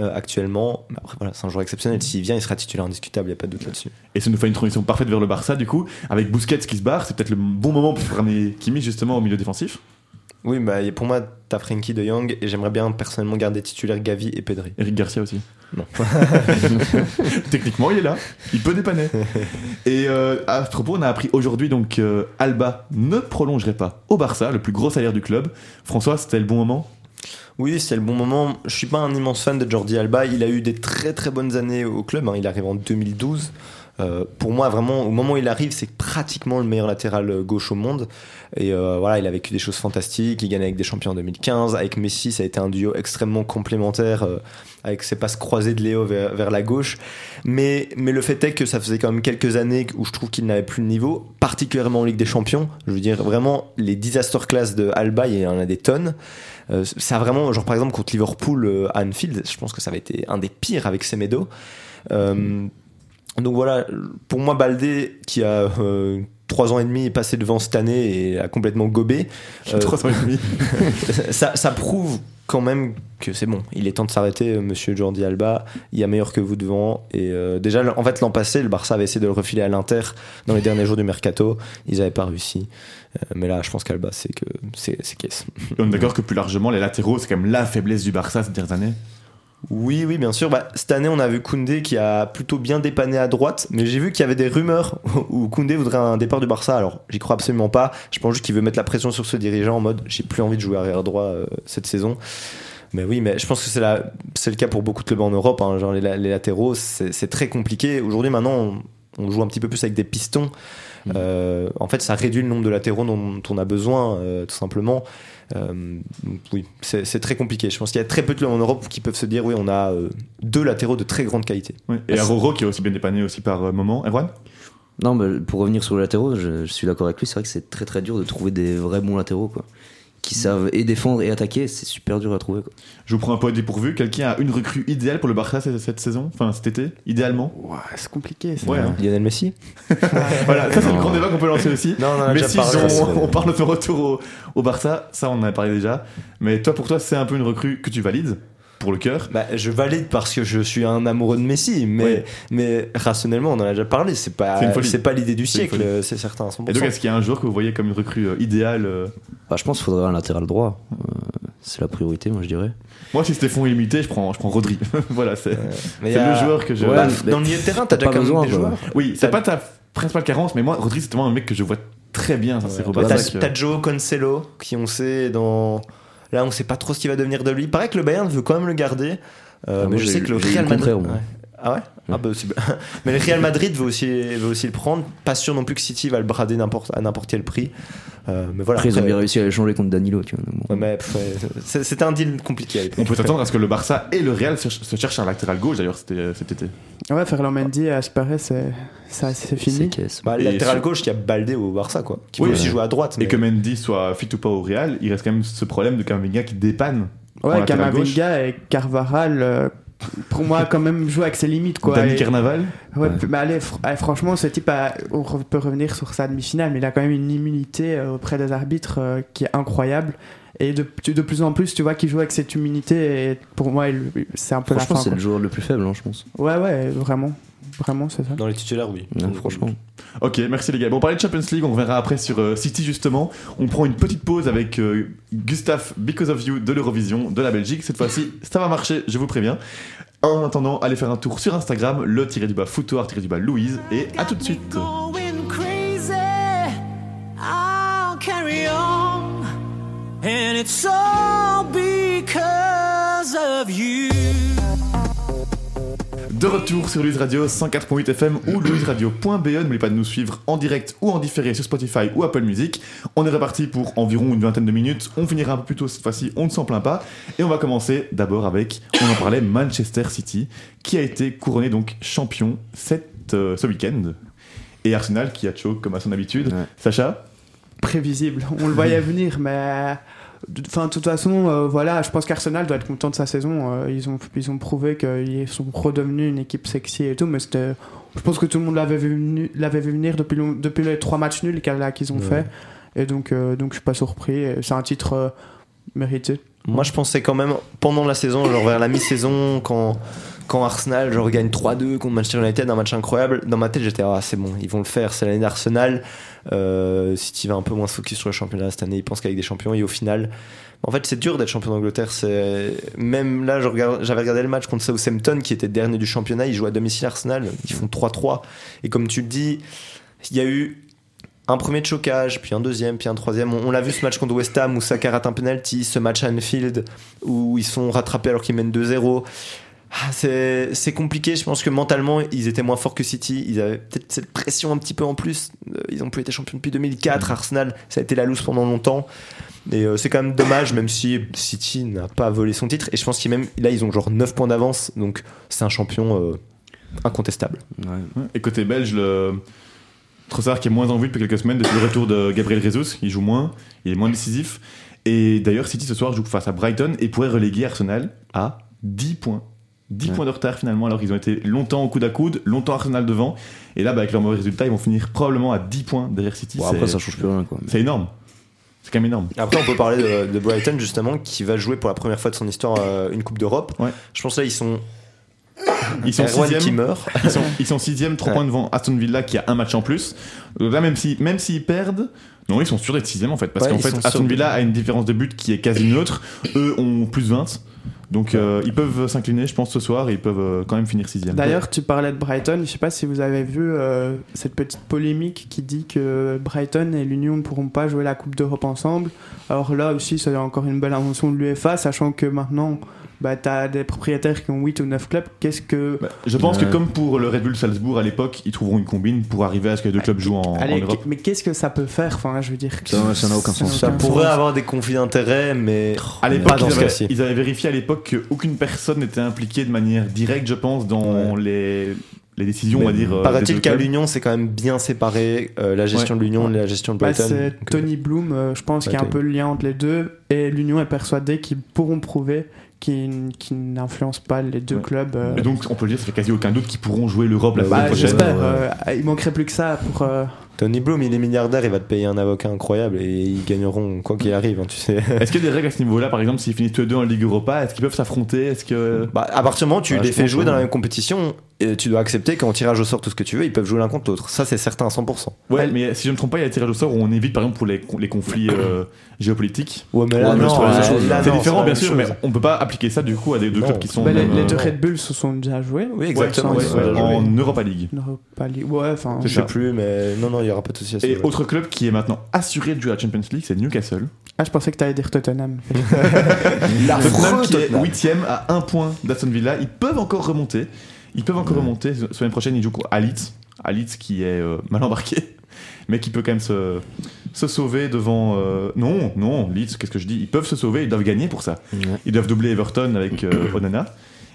euh, actuellement. Mais après, voilà, c'est un joueur exceptionnel. S'il vient, il sera titulaire indiscutable, il n'y a pas de doute là-dessus. Et ça nous fait une transition parfaite vers le Barça, du coup, avec Busquets qui se barre. C'est peut-être le bon moment pour ramener Kimmich justement au milieu défensif. Oui, bah, pour moi, t'as Frenkie de Jong et j'aimerais bien personnellement garder titulaire Gavi et Pedri. Eric Garcia aussi. Non. Techniquement, il est là. Il peut dépanner. Et euh, à ce propos, on a appris aujourd'hui donc euh, Alba ne prolongerait pas au Barça, le plus gros salaire du club. François, c'était le bon moment? Oui, c'est le bon moment. Je suis pas un immense fan de Jordi Alba. Il a eu des très très bonnes années au club. hein. Il arrive en 2012. Euh, pour moi, vraiment, au moment où il arrive, c'est pratiquement le meilleur latéral gauche au monde. Et euh, voilà, il a vécu des choses fantastiques. Il gagne avec des champions en 2015. Avec Messi, ça a été un duo extrêmement complémentaire, euh, avec ses passes croisées de Léo vers, vers la gauche. Mais, mais le fait est que ça faisait quand même quelques années où je trouve qu'il n'avait plus le niveau, particulièrement en Ligue des Champions. Je veux dire, vraiment, les disaster class de Alba, il y en a des tonnes. Euh, ça vraiment, genre par exemple contre Liverpool euh, à Anfield, je pense que ça avait été un des pires avec Semedo. Euh, donc voilà, pour moi, Baldé, qui a euh, trois ans et demi, est passé devant cette année et a complètement gobé, euh, Trois ans et demi. ça, ça prouve quand même que c'est bon. Il est temps de s'arrêter, euh, monsieur Jordi Alba. Il y a meilleur que vous devant. Et euh, déjà, en fait, l'an passé, le Barça avait essayé de le refiler à l'Inter dans les derniers jours du mercato. Ils n'avaient pas réussi. Euh, mais là, je pense qu'Alba, c'est que c'est c'est caisse. Et on est d'accord que plus largement, les latéraux, c'est quand même la faiblesse du Barça ces dernières années. Oui, oui, bien sûr. Bah, cette année, on a vu Koundé qui a plutôt bien dépanné à droite, mais j'ai vu qu'il y avait des rumeurs où Koundé voudrait un départ du Barça. Alors, j'y crois absolument pas. Je pense juste qu'il veut mettre la pression sur ce dirigeant en mode j'ai plus envie de jouer arrière droit euh, cette saison. Mais oui, mais je pense que c'est la- c'est le cas pour beaucoup de clubs en Europe. hein. Genre les, la- les latéraux, c'est c'est très compliqué. Aujourd'hui, maintenant, on, on joue un petit peu plus avec des pistons. Euh, en fait, ça réduit le nombre de latéraux dont on a besoin, euh, tout simplement. Euh, donc oui, c'est très compliqué. Je pense qu'il y a très peu de clubs en Europe qui peuvent se dire oui, on a euh, deux latéraux de très grande qualité. Ouais. Et Aroro qui est aussi bien dépanné aussi par euh, moment. Erwan? Non, mais pour revenir sur les latéraux, je, je suis d'accord avec lui. C'est vrai que c'est très très dur de trouver des vrais bons latéraux, quoi. Qui savent et défendre et attaquer, c'est super dur à trouver, quoi. Je vous prends un peu dépourvu. Quelqu'un a une recrue idéale pour le Barça cette, cette saison? Enfin, cet été Idéalement? Ouah, c'est compliqué. ça. Ouais, hein. Lionel Messi? Voilà, ça c'est le Non. grand débat qu'on peut lancer aussi. Non, on en a Mais déjà si parlé. on, on parle de son retour au, au Barça, ça on en a parlé déjà. Mais toi, pour toi, c'est un peu une recrue que tu valides? Pour le cœur. Bah, je valide parce que je suis un amoureux de Messi, mais, mais rationnellement, on en a déjà parlé. C'est pas, c'est pas l'idée du siècle, c'est certain. à 100%. Et donc, est-ce qu'il y a un joueur que vous voyez comme une recrue euh, idéale euh Bah, je pense qu'il faudrait un latéral droit. Euh, c'est la priorité, moi je dirais. Moi, si c'était fonds illimité, je prends, je prends Rodri. voilà, c'est le joueur que je. Ouais, Bah, dans le milieu de terrain, t'as déjà pas quand même besoin, des joueurs. Oui, c'est T'as- pas ta principale carence, mais moi, Rodri, c'est vraiment un mec que je vois très bien. T'as Joe Cancelo, qui on sait dans. Là, on sait pas trop ce qui va devenir de lui. Il paraît que le Bayern veut quand même le garder. Euh, Ah, mais je sais que le Real Madrid. Ouais. Ah ouais, Ah bah, c'est- Mais le Real Madrid veut aussi, veut aussi le prendre. Pas sûr non plus que City va le brader à n'importe quel prix. Euh, mais voilà. Après, ils ont bien réussi à échanger contre Danilo, tu vois. Ouais, ouais, C'était un deal compliqué à l'époque. On peut s'attendre à ce que le Barça et le Real se, se cherchent un latéral gauche d'ailleurs c'était, euh, cet été. Ouais, Ferland Mendy, à ce paraît, c'est ça, c'est C'est fini. Bah, Et latéral gauche qui a baldé au Barça, quoi. Qui Oui, peut aussi jouer à droite. Et mais- que Mendy soit fit ou pas au Real, il reste quand même ce problème de Kamavinga qui dépanne. Ouais. Kamavinga et Carvaral, euh, pour moi, quand même, jouent avec ses limites, quoi. Dani Et- Carnaval. Ouais, Ouais. mais allez, fr- allez, franchement, ce type, a- on re- peut revenir sur sa demi-finale, mais il a quand même une immunité euh, auprès des arbitres euh, qui est incroyable. Et de, de plus en plus, tu vois qu'il joue avec cette immunité, et pour moi, il- c'est un peu la Franchement, fin. c'est le joueur le plus faible, hein, je pense. Ouais, ouais, vraiment. Vraiment, c'est ça. Dans les titulaires, oui. Franchement. Ok, merci les gars. Bon, on parlait de Champions League, on verra après sur euh, City justement. On prend une petite pause avec euh, Gustave Because of You de l'Eurovision de la Belgique. Cette fois-ci, ça va marcher, je vous préviens. En attendant, allez faire un tour sur Instagram, le tiré du bas foutoir tiré du bas Louise, et à tout de suite. And it's all because of you. De retour sur Louise Radio 104.8 FM ou louiseradio.be. N'oubliez pas de nous suivre en direct ou en différé sur Spotify ou Apple Music. On est reparti pour environ une vingtaine de minutes. On finira un peu plus tôt cette fois-ci, on ne s'en plaint pas. Et on va commencer d'abord avec, on en parlait, Manchester City, qui a été couronné donc champion cette, euh, ce week-end. Et Arsenal qui a choke comme à son habitude. Ouais. Sacha? Prévisible. On le voyait venir, mais. Enfin, de toute façon, euh, voilà, je pense qu'Arsenal doit être content de sa saison. Euh, ils, ont, ils ont prouvé qu'ils sont redevenus une équipe sexy et tout, mais c'était. Je pense que tout le monde l'avait vu, l'avait vu venir depuis, long- depuis les trois matchs nuls qu'ils ont Ouais. fait. Et donc, euh, donc, je suis pas surpris. C'est un titre euh, mérité. Moi, je pensais quand même, pendant la saison, genre vers la mi-saison, quand, quand Arsenal genre, gagne 3-2 contre Manchester United, un match incroyable, dans ma tête, j'étais, ah, c'est bon, ils vont le faire, c'est l'année d'Arsenal. Euh, City va un peu moins se focus sur le championnat cette année, ils pensent qu'avec des champions, et au final, en fait, c'est dur d'être champion d'Angleterre. Même là, j'avais regardé le match contre Southampton, qui était dernier du championnat. Ils jouent à domicile Arsenal, ils font 3-3. Et comme tu le dis, il y a eu un premier de chocage, puis un deuxième, puis un troisième. On, on l'a vu ce match contre West Ham où Saka rate un penalty, ce match à Anfield où ils sont rattrapés alors qu'ils mènent 2-0. Ah, c'est compliqué, je pense que mentalement ils étaient moins forts que City, ils avaient peut-être cette pression un petit peu en plus, Euh, ils ont plus été champions depuis 2004, Arsenal ça a été la loose pendant longtemps, et euh, c'est quand même dommage même si City n'a pas volé son titre, et je pense qu'ils même là ils ont genre 9 points d'avance, donc c'est un champion euh, incontestable. Ouais. Et côté belge, le Trossard qui est moins en vue depuis quelques semaines depuis le retour de Gabriel Jesus, il joue moins, il est moins décisif. Et d'ailleurs, City ce soir joue face à Brighton et pourrait reléguer Arsenal à 10 points. 10 Ouais. points de retard finalement, alors qu'ils ont été longtemps au coude à coude, longtemps Arsenal devant. Et là, bah, avec leur mauvais résultat, ils vont finir probablement à 10 points derrière City. Bon, C'est- après, ça change plus rien, quoi. C'est énorme. C'est quand même énorme. Après, on peut parler de, de Brighton justement, qui va jouer pour la première fois de son histoire euh, une Coupe d'Europe. Ouais. Je pense là, ils sont. Ils sont Erwan qui sixième. meurt. Ils sont, ils sont sixième, 3 Ouais. points devant Aston Villa qui a un match en plus. Donc là, même si, même s'ils perdent, non, ils sont sûrs d'être sixième en fait, parce Ouais, qu'en fait, Aston. Villa a une différence de but qui est quasi neutre. Eux ont plus 20. Donc euh, ils peuvent s'incliner, je pense, ce soir, et ils peuvent euh, quand même finir sixième. D'ailleurs, tu parlais de Brighton. Je sais pas si vous avez vu euh, cette petite polémique qui dit que Brighton et l'Union ne pourront pas jouer la Coupe d'Europe ensemble. Alors là aussi, c'est encore une belle invention de l'UEFA, sachant que maintenant, bah, tu as des propriétaires qui ont 8 ou 9 clubs. Qu'est-ce que. Bah, je pense que comme pour le Red Bull Salzbourg à l'époque, ils trouveront une combine pour arriver à ce que les deux clubs jouent en, en Allez, Europe. mais qu'est-ce que ça peut faire? Enfin, je veux dire. Ça- ça n'a aucun sens. Ça pourrait avoir des conflits d'intérêts, mais À l'époque, ils, avaient- cas-ci. ils avaient vérifié à l'époque qu'aucune personne n'était impliquée de manière directe, je pense, dans les, les décisions, on va dire. euh, Paraît-il qu'à l'Union, c'est quand même bien séparé euh, la gestion de l'Union et la gestion de Bah, Brighton. c'est Donc, euh, Tony Bloom, euh, je pense Ouais, qu'il y a un peu le lien entre les deux. Et l'Union est persuadée qu'ils pourront prouver qu'ils qu'ils n'influencent pas les deux Ouais. clubs. euh. Et donc, on peut le dire, ça fait quasi aucun doute qu'ils pourront jouer l'Europe la Bah, Bah, prochaine. j'espère. euh, il manquerait plus que ça pour. Euh, Tony Bloom, il est milliardaire, il va te payer un avocat incroyable et ils gagneront quoi qu'il arrive, hein, tu sais. Est-ce qu'il y a des règles à ce niveau-là, par exemple, s'ils finissent tous les deux en Ligue Europa, est-ce qu'ils peuvent s'affronter? Est-ce que. Bah, à partir du moment où tu Ouais, les fais jouer dans la même compétition, et tu dois accepter qu'en tirage au sort tout ce que tu veux, ils peuvent jouer l'un contre l'autre. Ça, c'est certain à 100%. Ouais, mais si je ne me trompe pas, il y a des tirages au sort où on évite, par exemple, pour les, les conflits euh, géopolitiques. Ouais, mais là, non, c'est là, différent, bien sûr, mais on peut pas appliquer ça du coup à des deux Non. clubs qui sont. bah, les, même, les euh, deux Red Bull se sont déjà joués. Oui, exactement. Ouais, ouais, en Europa League. Europa League. Ouais, enfin. Je sais plus, mais non, non, il y aura pas de souci à ce Et autre club qui est maintenant assuré de jouer à la Champions League, c'est Newcastle. Ah, je pensais que t'allais dire Tottenham. Tottenham qui est Tottenham. 8 à 1 point d'Aston Villa. Ils peuvent encore remonter. Ils peuvent encore remonter. Semaine prochaine, ils jouent à Leeds. À Leeds qui est euh, mal embarqué, mais qui peut quand même se, se sauver devant. euh, Non, non, Leeds, qu'est-ce que je dis? Ils peuvent se sauver, ils doivent gagner pour ça. Ils doivent doubler Everton avec euh, Onana.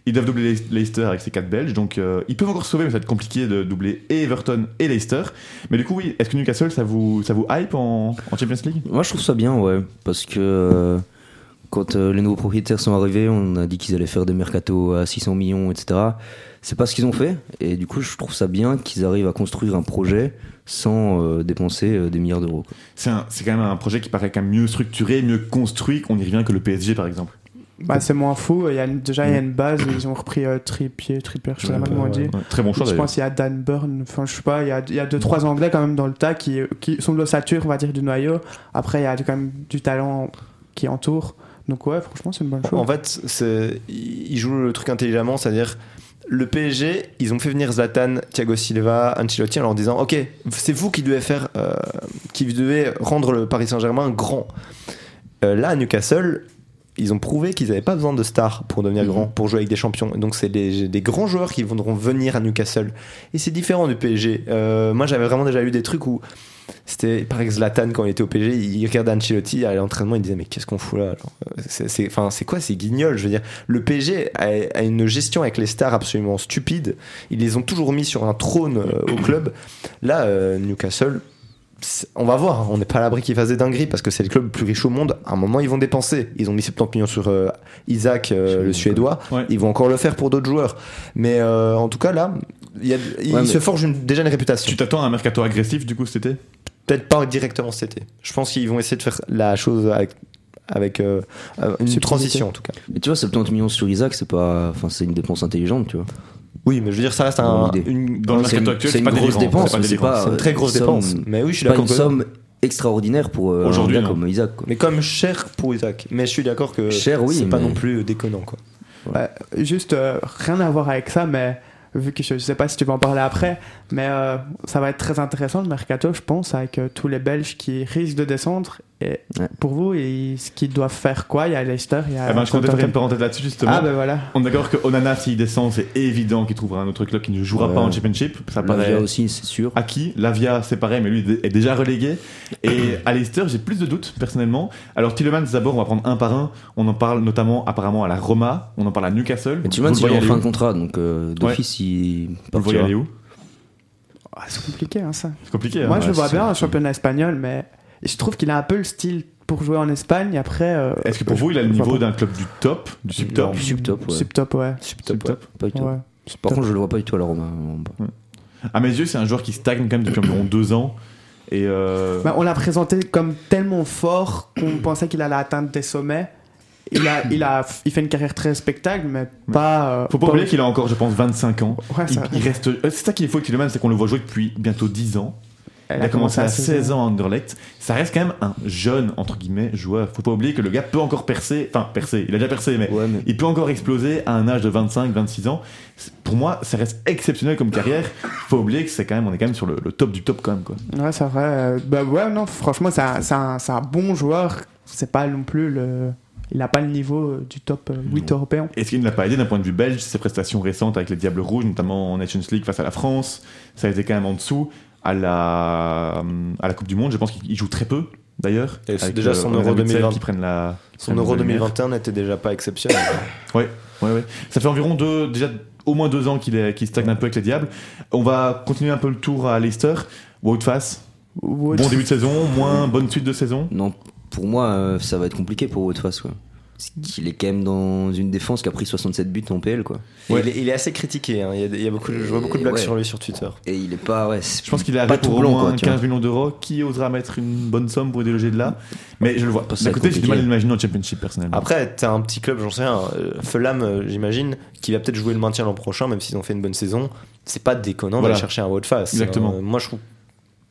Ils doivent doubler Leicester- avec ses 4 Belges. Donc euh, ils peuvent encore se sauver, mais ça va être compliqué de doubler et Everton et Leicester. Mais du coup, oui, est-ce que Newcastle, ça vous, ça vous hype en, en Champions League? Moi, je trouve ça bien, ouais, parce que euh, quand euh, les nouveaux propriétaires sont arrivés, on a dit qu'ils allaient faire des mercato à 600 millions, etc. C'est pas ce qu'ils ont fait, et du coup, je trouve ça bien qu'ils arrivent à construire un projet sans euh, dépenser euh, des milliards d'euros. c'est quand même un projet qui paraît quand même mieux structuré, mieux construit, qu'on y revient que le PSG par exemple. Bah, c'est moins fou. Il y a une- déjà, il y a une base. Ils ont repris euh, Trippier, Trippier, je sais pas comment on dit. Ouais, très bon choix Je pense qu'il y a Dan Burn, enfin je sais pas, il y a, il y a deux trois anglais quand même dans le tas qui, qui sont de l'ossature, on va dire, du noyau. Après, il y a quand même du talent qui entoure. Donc ouais, franchement, c'est une bonne chose. En fait, ils jouent le truc intelligemment, c'est-à-dire le PSG, ils ont fait venir Zlatan, Thiago Silva, Ancelotti en leur disant Ok, c'est vous qui devez faire, euh, qui devez rendre le Paris Saint-Germain grand. Euh, là, à Newcastle, ils ont prouvé qu'ils n'avaient pas besoin de stars pour devenir Mhm. grands, pour jouer avec des champions. Donc, c'est des, des grands joueurs qui voudront venir à Newcastle. Et c'est différent du PSG. Euh, moi, j'avais vraiment déjà eu des trucs où c'était par exemple Zlatan quand il était au PSG, il regardait Ancelotti à l'entraînement, il disait mais qu'est-ce qu'on fout là euh, c'est, c'est- enfin, c'est quoi ces guignols Je veux dire, le PSG a, a une gestion avec les stars absolument stupide. Ils les ont toujours mis sur un trône euh, au club. Là, euh, Newcastle. On va voir, on n'est pas à l'abri qu'ils fassent des dingueries parce que c'est le club le plus riche au monde. À un moment, ils vont dépenser. Ils ont mis 70 millions sur euh, Isaac, euh, le Suédois. Ouais. Ils vont encore le faire pour d'autres joueurs. Mais euh, en tout cas, là, il, y a- il Ouais, mais- se forge une- déjà une réputation. Tu t'attends à un mercato agressif du coup cet été? Peut-être pas directement cet été. Je pense qu'ils vont essayer de faire la chose avec, avec une transition en tout cas. Mais tu vois, 70 millions sur Isaac, c'est pas. Enfin, c'est une dépense intelligente, tu vois. Oui, mais je veux dire, ça reste un, une, Dans le C'est mercato une- actuel, c'est une pas grosse dépense, c'est pas une très grosse dépense. Mais oui, je suis pas d'accord. une somme extraordinaire pour euh, un Aujourd'hui, gars non. comme Isaac. Quoi. Mais comme cher pour Isaac. Mais je suis d'accord que Cher, oui, c'est pas non plus déconnant quoi. Ouais, juste euh, rien à voir avec ça, mais vu que je, je sais pas si tu vas en parler après, mais euh, ça va être très intéressant le mercato, je pense, avec euh, tous les Belges qui risquent de descendre. Et Ouais. pour vous, ce qu'ils doivent faire quoi? Il y a Leicester, il y a. Eh ben, je comptais faire une parenthèse là-dessus justement. Ah ben voilà. On est d'accord que Onana, s'il descend, c'est évident qu'il trouvera un autre club qui ne jouera Ouais. pas en Championship. Ça paraît Lavia aussi, c'est sûr. acquis. Lavia, c'est pareil, mais lui est déjà relégué. Et à Leicester, j'ai plus de doutes personnellement. Alors Tillemans, d'abord, on va prendre un par un. On en parle notamment apparemment à la Roma. On en parle à Newcastle. Mais le il est en fin de contrat, donc euh, d'office, il Vous le voyez aller où? Ah, c'est compliqué hein, ça. C'est compliqué. hein. Moi je le ouais, vois bien en championnat espagnol, mais je trouve qu'il a un peu le style pour jouer en Espagne. Après. euh, Est-ce que pour vous, il a le niveau pas. d'un club du top, du subtop Du subtop, ouais. Subtop, ouais. Subtop. Pas du tout. ouais. Par contre, je le vois pas du tout à la Roma. pas. À mes yeux, c'est un joueur qui stagne quand même depuis environ deux ans. Et euh, Bah, on l'a présenté comme tellement fort qu'on pensait qu'il allait atteindre des sommets. Il, a, il, a, il fait une carrière très respectable, mais pas. euh, faut pas oublier qu'il a encore, je pense, 25 ans. Ouais, Il, ça- il reste. euh, C'est ça qui est faux avec Tillemans, c'est qu'on le voit jouer depuis bientôt 10 ans. elle Il a commencé à 16 ans à Anderlecht. Ça reste quand même un jeune, entre guillemets, joueur. Faut pas oublier que le gars peut encore percer. Enfin, percer. Il a déjà percé, mais Ouais, mais il peut encore exploser à un âge de 25, 26 ans. Pour moi, ça reste exceptionnel comme carrière. Faut oublier que c'est quand même, on est quand même sur le, le top du top quand même, quoi. Ouais, c'est vrai. Bah ouais, non, franchement, c'est un, un- c'est un bon joueur. C'est pas non plus le. Il n'a pas le niveau euh, du top euh, 8 européen. Et ce qui ne l'a pas aidé d'un point de vue belge, ses prestations récentes avec les Diables Rouges, notamment en Nations League face à la France, ça a été quand même en dessous. À la, à la Coupe du Monde, je pense qu'il joue très peu, d'ailleurs. Et c'est Avec, déjà euh, son Euro Witsel 2020. qui prennent la, Son Euro nouvelle mère. 2021 n'était déjà pas exceptionnel. Ouais, ouais. Ça fait environ deux, déjà au moins deux ans qu'il est, qu'il stagne un peu avec les Diables. On va continuer un peu le tour à Leicester. Wout face. Bon début de saison, moins bonne suite de saison. non, pour moi, euh, ça va être compliqué pour Woutface, quoi. Qu'il est quand même dans une défense qui a pris 67 buts en PL, quoi. Ouais. il, est, il est assez critiqué. hein. Il, y a, il y a beaucoup, de- je vois beaucoup de blagues ouais. sur lui sur Twitter. Et il est pas, ouais. Je pense qu'il est pas arrivé pour au moins quoi, tu vois. 15 millions d'euros. Qui osera mettre une bonne somme pour déloger de là? Mais je le vois. D'un côté, j'ai du mal à l'imaginer en Championship personnellement. Après, t'as un petit club, j'en sais rien. euh, Fulham, euh, j'imagine, qui va peut-être jouer le maintien l'an prochain, même s'ils ont fait une bonne saison. C'est pas déconnant Voilà. d'aller chercher un haut de face. Exactement. Euh, moi, je trouve.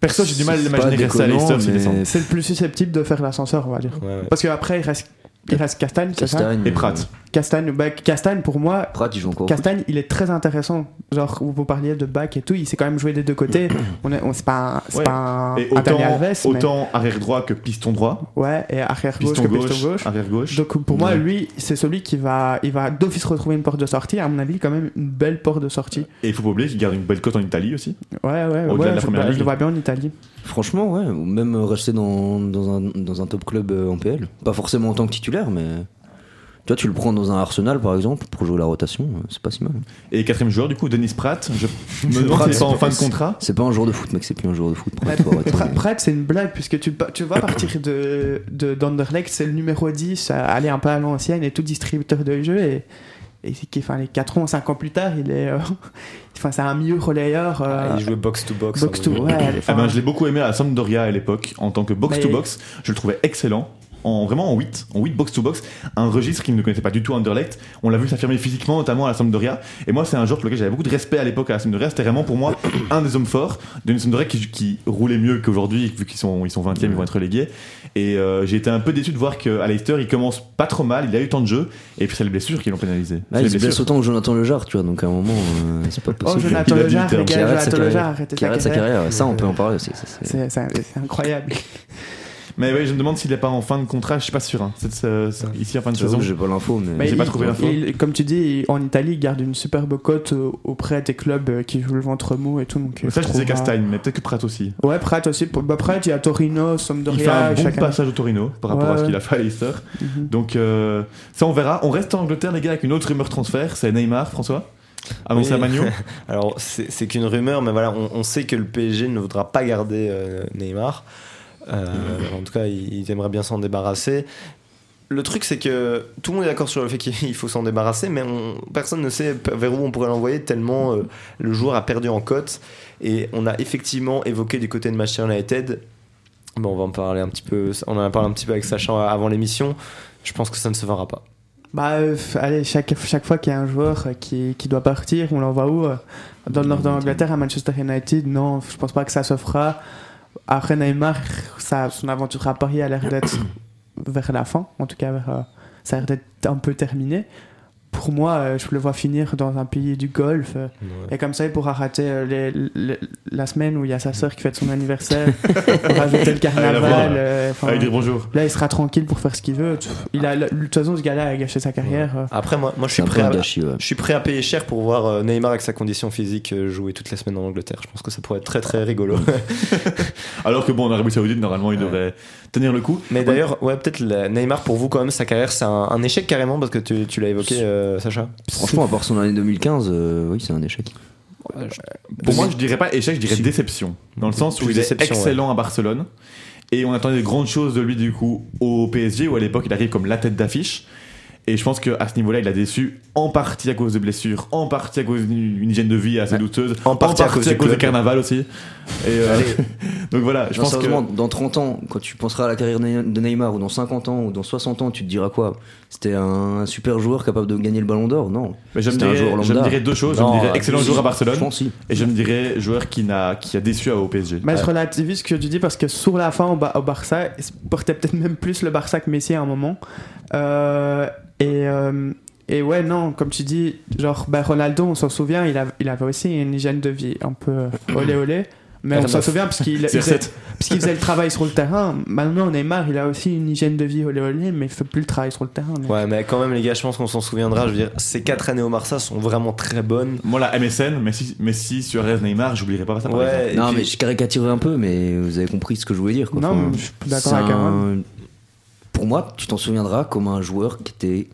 Perso, j'ai du mal à pas rester à descend. C'est le plus susceptible de faire l'ascenseur, on va dire. ouais, ouais. Parce qu'après, il reste Castagne, c'est ça Castagne. Et Pratt. Castagne, bah, Castagne, pour moi, Pratt, il joue encore. au. Castagne, il est très intéressant. Genre, vous parliez de back et tout, il sait quand même jouer des deux côtés. On est, on, c'est pas un, c'est Ouais. pas un, Et un autant, Alves, mais- autant arrière droit que piston droit, Ouais, et arrière gauche piston que gauche, piston gauche. arrière gauche. Donc pour moi, Ouais. lui, c'est celui qui va, il va d'office retrouver une porte de sortie. À mon avis, quand même une belle porte de sortie. Et il faut pas oublier qu'il garde une belle cote en Italie aussi. Ouais, ouais, Au-delà ouais. de la je, première bah, je le vois bien en Italie. Franchement, ouais. Ou même rester dans, dans, un, dans un top club euh, en PL. Pas forcément en tant que titulaire, mais. Tu vois, tu le prends dans un Arsenal, par exemple, pour jouer la rotation, euh, c'est pas si mal. Et quatrième joueur, du coup, Denis Pratt. Je me demande s'il est pas en fin de contrat. C'est pas un joueur de foot, mec, c'est plus un joueur de foot. Pratt, Pratt, c'est une blague, puisque tu, tu vois partir de, de d'Anderlecht, c'est le numéro 10, à aller un peu à l'ancienne et tout distributeur de jeu. Et, et c'est qu'il- enfin, les 4 ans, 5 ans plus tard, il est. euh, enfin, c'est un milieu relayeur. euh, Ah, il jouait box to box. box to. Ouais, Ah ben, je l'ai beaucoup aimé à Sampdoria à l'époque, en tant que Mais- box-to-box. Je le trouvais excellent. En, vraiment en 8, en 8 box-to-box, un registre qu'il ne connaissait pas du tout Anderlecht. On l'a vu s'affirmer physiquement, notamment à la Sampdoria. Et moi, c'est un joueur pour lequel j'avais beaucoup de respect à l'époque à la Sampdoria. C'était vraiment pour moi un des hommes forts d'une Sampdoria qui, qui roulait mieux qu'aujourd'hui, vu qu'ils sont, ils sont 20e, ils vont être relégués. Et euh, j'ai été un peu déçu de voir qu'à Leicester, il commence pas trop mal, il a eu tant de jeux, et puis c'est les blessures qui l'ont pénalisé. Ah, il les se blesse blessures. autant que Jonathan Lejar, tu vois, donc à un moment, euh, c'est pas Oh, possible. Jonathan a dit Lejar, le les gars, arrête sa Jonathan Lejar, carrière. arrêtez Qui arrête sa carrière, ça on peut en parler aussi. c'est incroyable. Mais oui, je me demande s'il est pas en fin de contrat, je suis pas sûr. hein. C'est- c'est- c'est- ici en fin de saison. que j'ai pas l'info, mais. Mais J'ai pas trouvé l'info. il- Comme tu dis, en Italie, il garde une superbe cote euh, auprès des clubs euh, qui jouent le ventre mou et tout. Donc, euh, Ça, je disais Castagne, mais peut-être que Pratt aussi. Ouais, Pratt aussi. Bah, Pratt, il y a Torino, Il fait Sampdoria. un bon chacun. passage au Torino par rapport à ce qu'il a fait à Leicester. Mhm. Donc euh, ça on verra. On reste en Angleterre les gars avec une autre rumeur transfert, c'est Neymar, François? Annoncé Oui. à Magno. Alors, c'est c'est qu'une rumeur, mais voilà, on, on sait que le PSG ne voudra pas garder euh, Neymar. Euh, en tout cas, il, il aimerait bien s'en débarrasser. Le truc, c'est que tout le monde est d'accord sur le fait qu'il faut s'en débarrasser, mais on- personne ne sait vers où on pourrait l'envoyer tellement euh, le joueur a perdu en cote. Et on a effectivement évoqué du côté de Manchester United. Bon, on va en parler un petit peu. On en a parlé un petit peu avec Sacha avant l'émission. Je pense que ça ne se fera pas. Bah, euh, allez, chaque, chaque fois qu'il y a un joueur qui, qui doit partir, on l'envoie où Dans le nord de l'Angleterre, à Manchester United? Non, je pense pas que ça se fera. Après Neymar, son aventure à Paris a l'air d'être vers la fin. En tout cas, vers, euh, ça a l'air d'être un peu terminé. Pour moi, euh, je le vois finir dans un pays du golf. euh, Et comme ça, il pourra rater euh, les- les- la semaine où il y a sa sœur qui fête son anniversaire, pour rajouter le la carnaval. là. euh, Allez dire bonjour. Là, il sera tranquille pour faire ce qu'il veut. Il a, de toute façon, ce gars-là a gâché sa carrière. euh. Après, moi, moi je suis prêt à, gâchis, ouais. Je suis prêt à payer cher pour voir Neymar avec sa condition physique jouer toutes les semaines en Angleterre. Je pense que ça pourrait être très très rigolo. Alors que bon, en Arabie Saoudite, normalement, il devrait tenir le coup. Mais d'ailleurs, ouais, peut-être la- Neymar pour vous quand même sa carrière c'est un, un échec carrément parce que tu, tu l'as évoqué euh, Sacha. Franchement, à part son année 2015, euh, oui, c'est un échec. Pour moi, je dirais pas échec, je dirais déception. Dans le sens où il est excellent à Barcelone. Et on attendait de grandes choses de lui, du coup, au PSG, où à l'époque, il arrive comme la tête d'affiche. Et je pense qu'à ce niveau-là, il a déçu en partie à cause de blessures, en partie à cause d'une hygiène de vie assez douteuse, En partie à cause du du club. carnaval aussi. Et euh, donc voilà, je Non, pense que. sérieusement, dans 30 ans, quand tu penseras à la carrière de de Neymar, ou dans 50 ans, ou dans 60 ans, tu te diras quoi? C'était un super joueur capable de gagner le ballon d'or Non. Mais je me, C'était un dirais, joueur je me dirais deux choses. Non, je me dirais excellent si, joueur à Je Barcelone. pense si. Et je me dirais joueur qui, n'a, qui a déçu au PSG. Mais je relativise ce que tu dis parce que sur la fin au, Ba- au Barça, il portait peut-être même plus le Barça que Messi à un moment. Euh, et, euh, et ouais, non, comme tu dis, genre ben Ronaldo, on s'en souvient, il, a- il avait aussi une hygiène de vie un peu olé olé. Mais on s'en souvient parce qu'il il faisait, CR7. parce qu'il faisait le travail sur le terrain. Maintenant, Neymar, il a aussi une hygiène de vie olé olé, mais il fait plus le travail sur le terrain. Ouais, mais quand même les gars, je pense qu'on s'en souviendra. Je veux dire, ces quatre années au Barça sont vraiment très bonnes. Moi, la MSN, Messi, Messi Suarez, Neymar, j'oublierai pas ça. Ouais, Non, puis- mais je caricature un peu, mais vous avez compris ce que je voulais dire. Quoi. Non, Enfin, mais je suis d'accord avec un- Pour moi, tu t'en souviendras comme un joueur qui était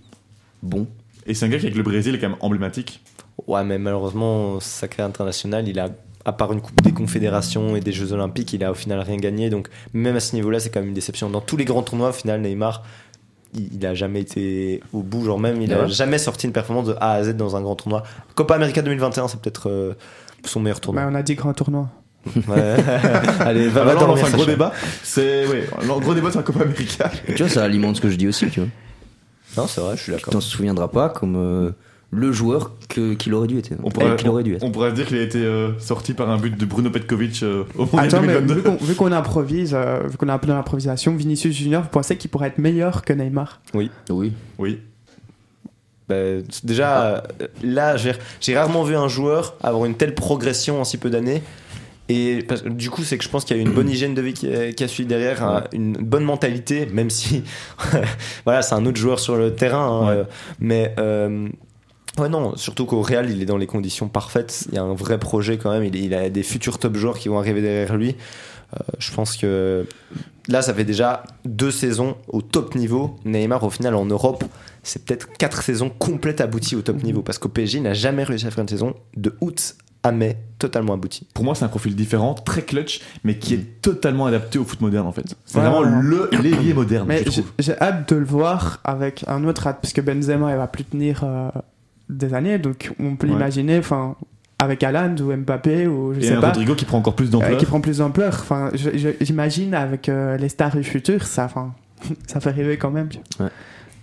bon. Et c'est un gars qui, avec le Brésil, est quand même emblématique. Ouais, mais malheureusement, sa carrière internationale, il a, à part une Coupe des Confédérations et des Jeux Olympiques, il a au final rien gagné. Donc, même à ce niveau-là, c'est quand même une déception. Dans tous les grands tournois, au final, Neymar, il, il a jamais été au bout. Genre, même, il a Ouais. jamais sorti une performance de A à Z dans un grand tournoi. Copa América 2021, c'est peut-être euh, son meilleur Mais tournoi. on a dit grand tournoi. Ouais. Allez, va, va là, on dormir, un gros débat. C'est, ouais, le gros débat sur la Copa América. Tu vois, ça alimente ce que je dis aussi, tu vois. Non, c'est vrai, je suis Tu d'accord. t'en souviendras pas comme euh, le joueur que- qu'il aurait dû être. On pourrait, qu'il aurait dû être. on pourrait dire qu'il a été euh, sorti par un but de Bruno Petkovic euh, au Mondial Attends, mais 2022. vu qu'on, improvise, euh, vu qu'on a un peu d'improvisation, Vinicius Junior, vous pensez qu'il pourrait être meilleur que Neymar? Oui. Oui. Bah, c'est déjà, euh, là, j'ai j'ai rarement vu un joueur avoir une telle progression en si peu d'années. Et parce- du coup, c'est que je pense qu'il y a eu une bonne hygiène de vie qui a, qui a suivi derrière, un- une bonne mentalité, même si, voilà, c'est un autre joueur sur le terrain. hein, Ouais. euh, mais euh, ouais, non, surtout qu'au Real, il est dans les conditions parfaites. Il y a un vrai projet quand même. Il, il a des futurs top joueurs qui vont arriver derrière lui. Euh, je pense que là, ça fait déjà deux saisons au top niveau. Neymar, au final, en Europe, c'est peut-être quatre saisons complètes abouties au top niveau. Parce qu'au PSG, il n'a jamais réussi à faire une saison de août à mai totalement aboutie. Pour moi, c'est un profil différent, très clutch, mais qui est totalement adapté au foot moderne en fait. C'est vraiment le l'ailier moderne, Mais je j'ai, trouve. j'ai hâte de le voir avec un autre hâte, parce que Benzema, il va plus tenir euh, des années, donc on peut Ouais. l'imaginer, enfin, avec Haaland ou Mbappé ou je Et sais un pas. Rodrigo qui prend encore plus euh, d'ampleur. qui prend plus d'ampleur. Enfin, j'imagine avec euh, les stars du futur, ça, enfin, ça fait rêver quand même. Ouais.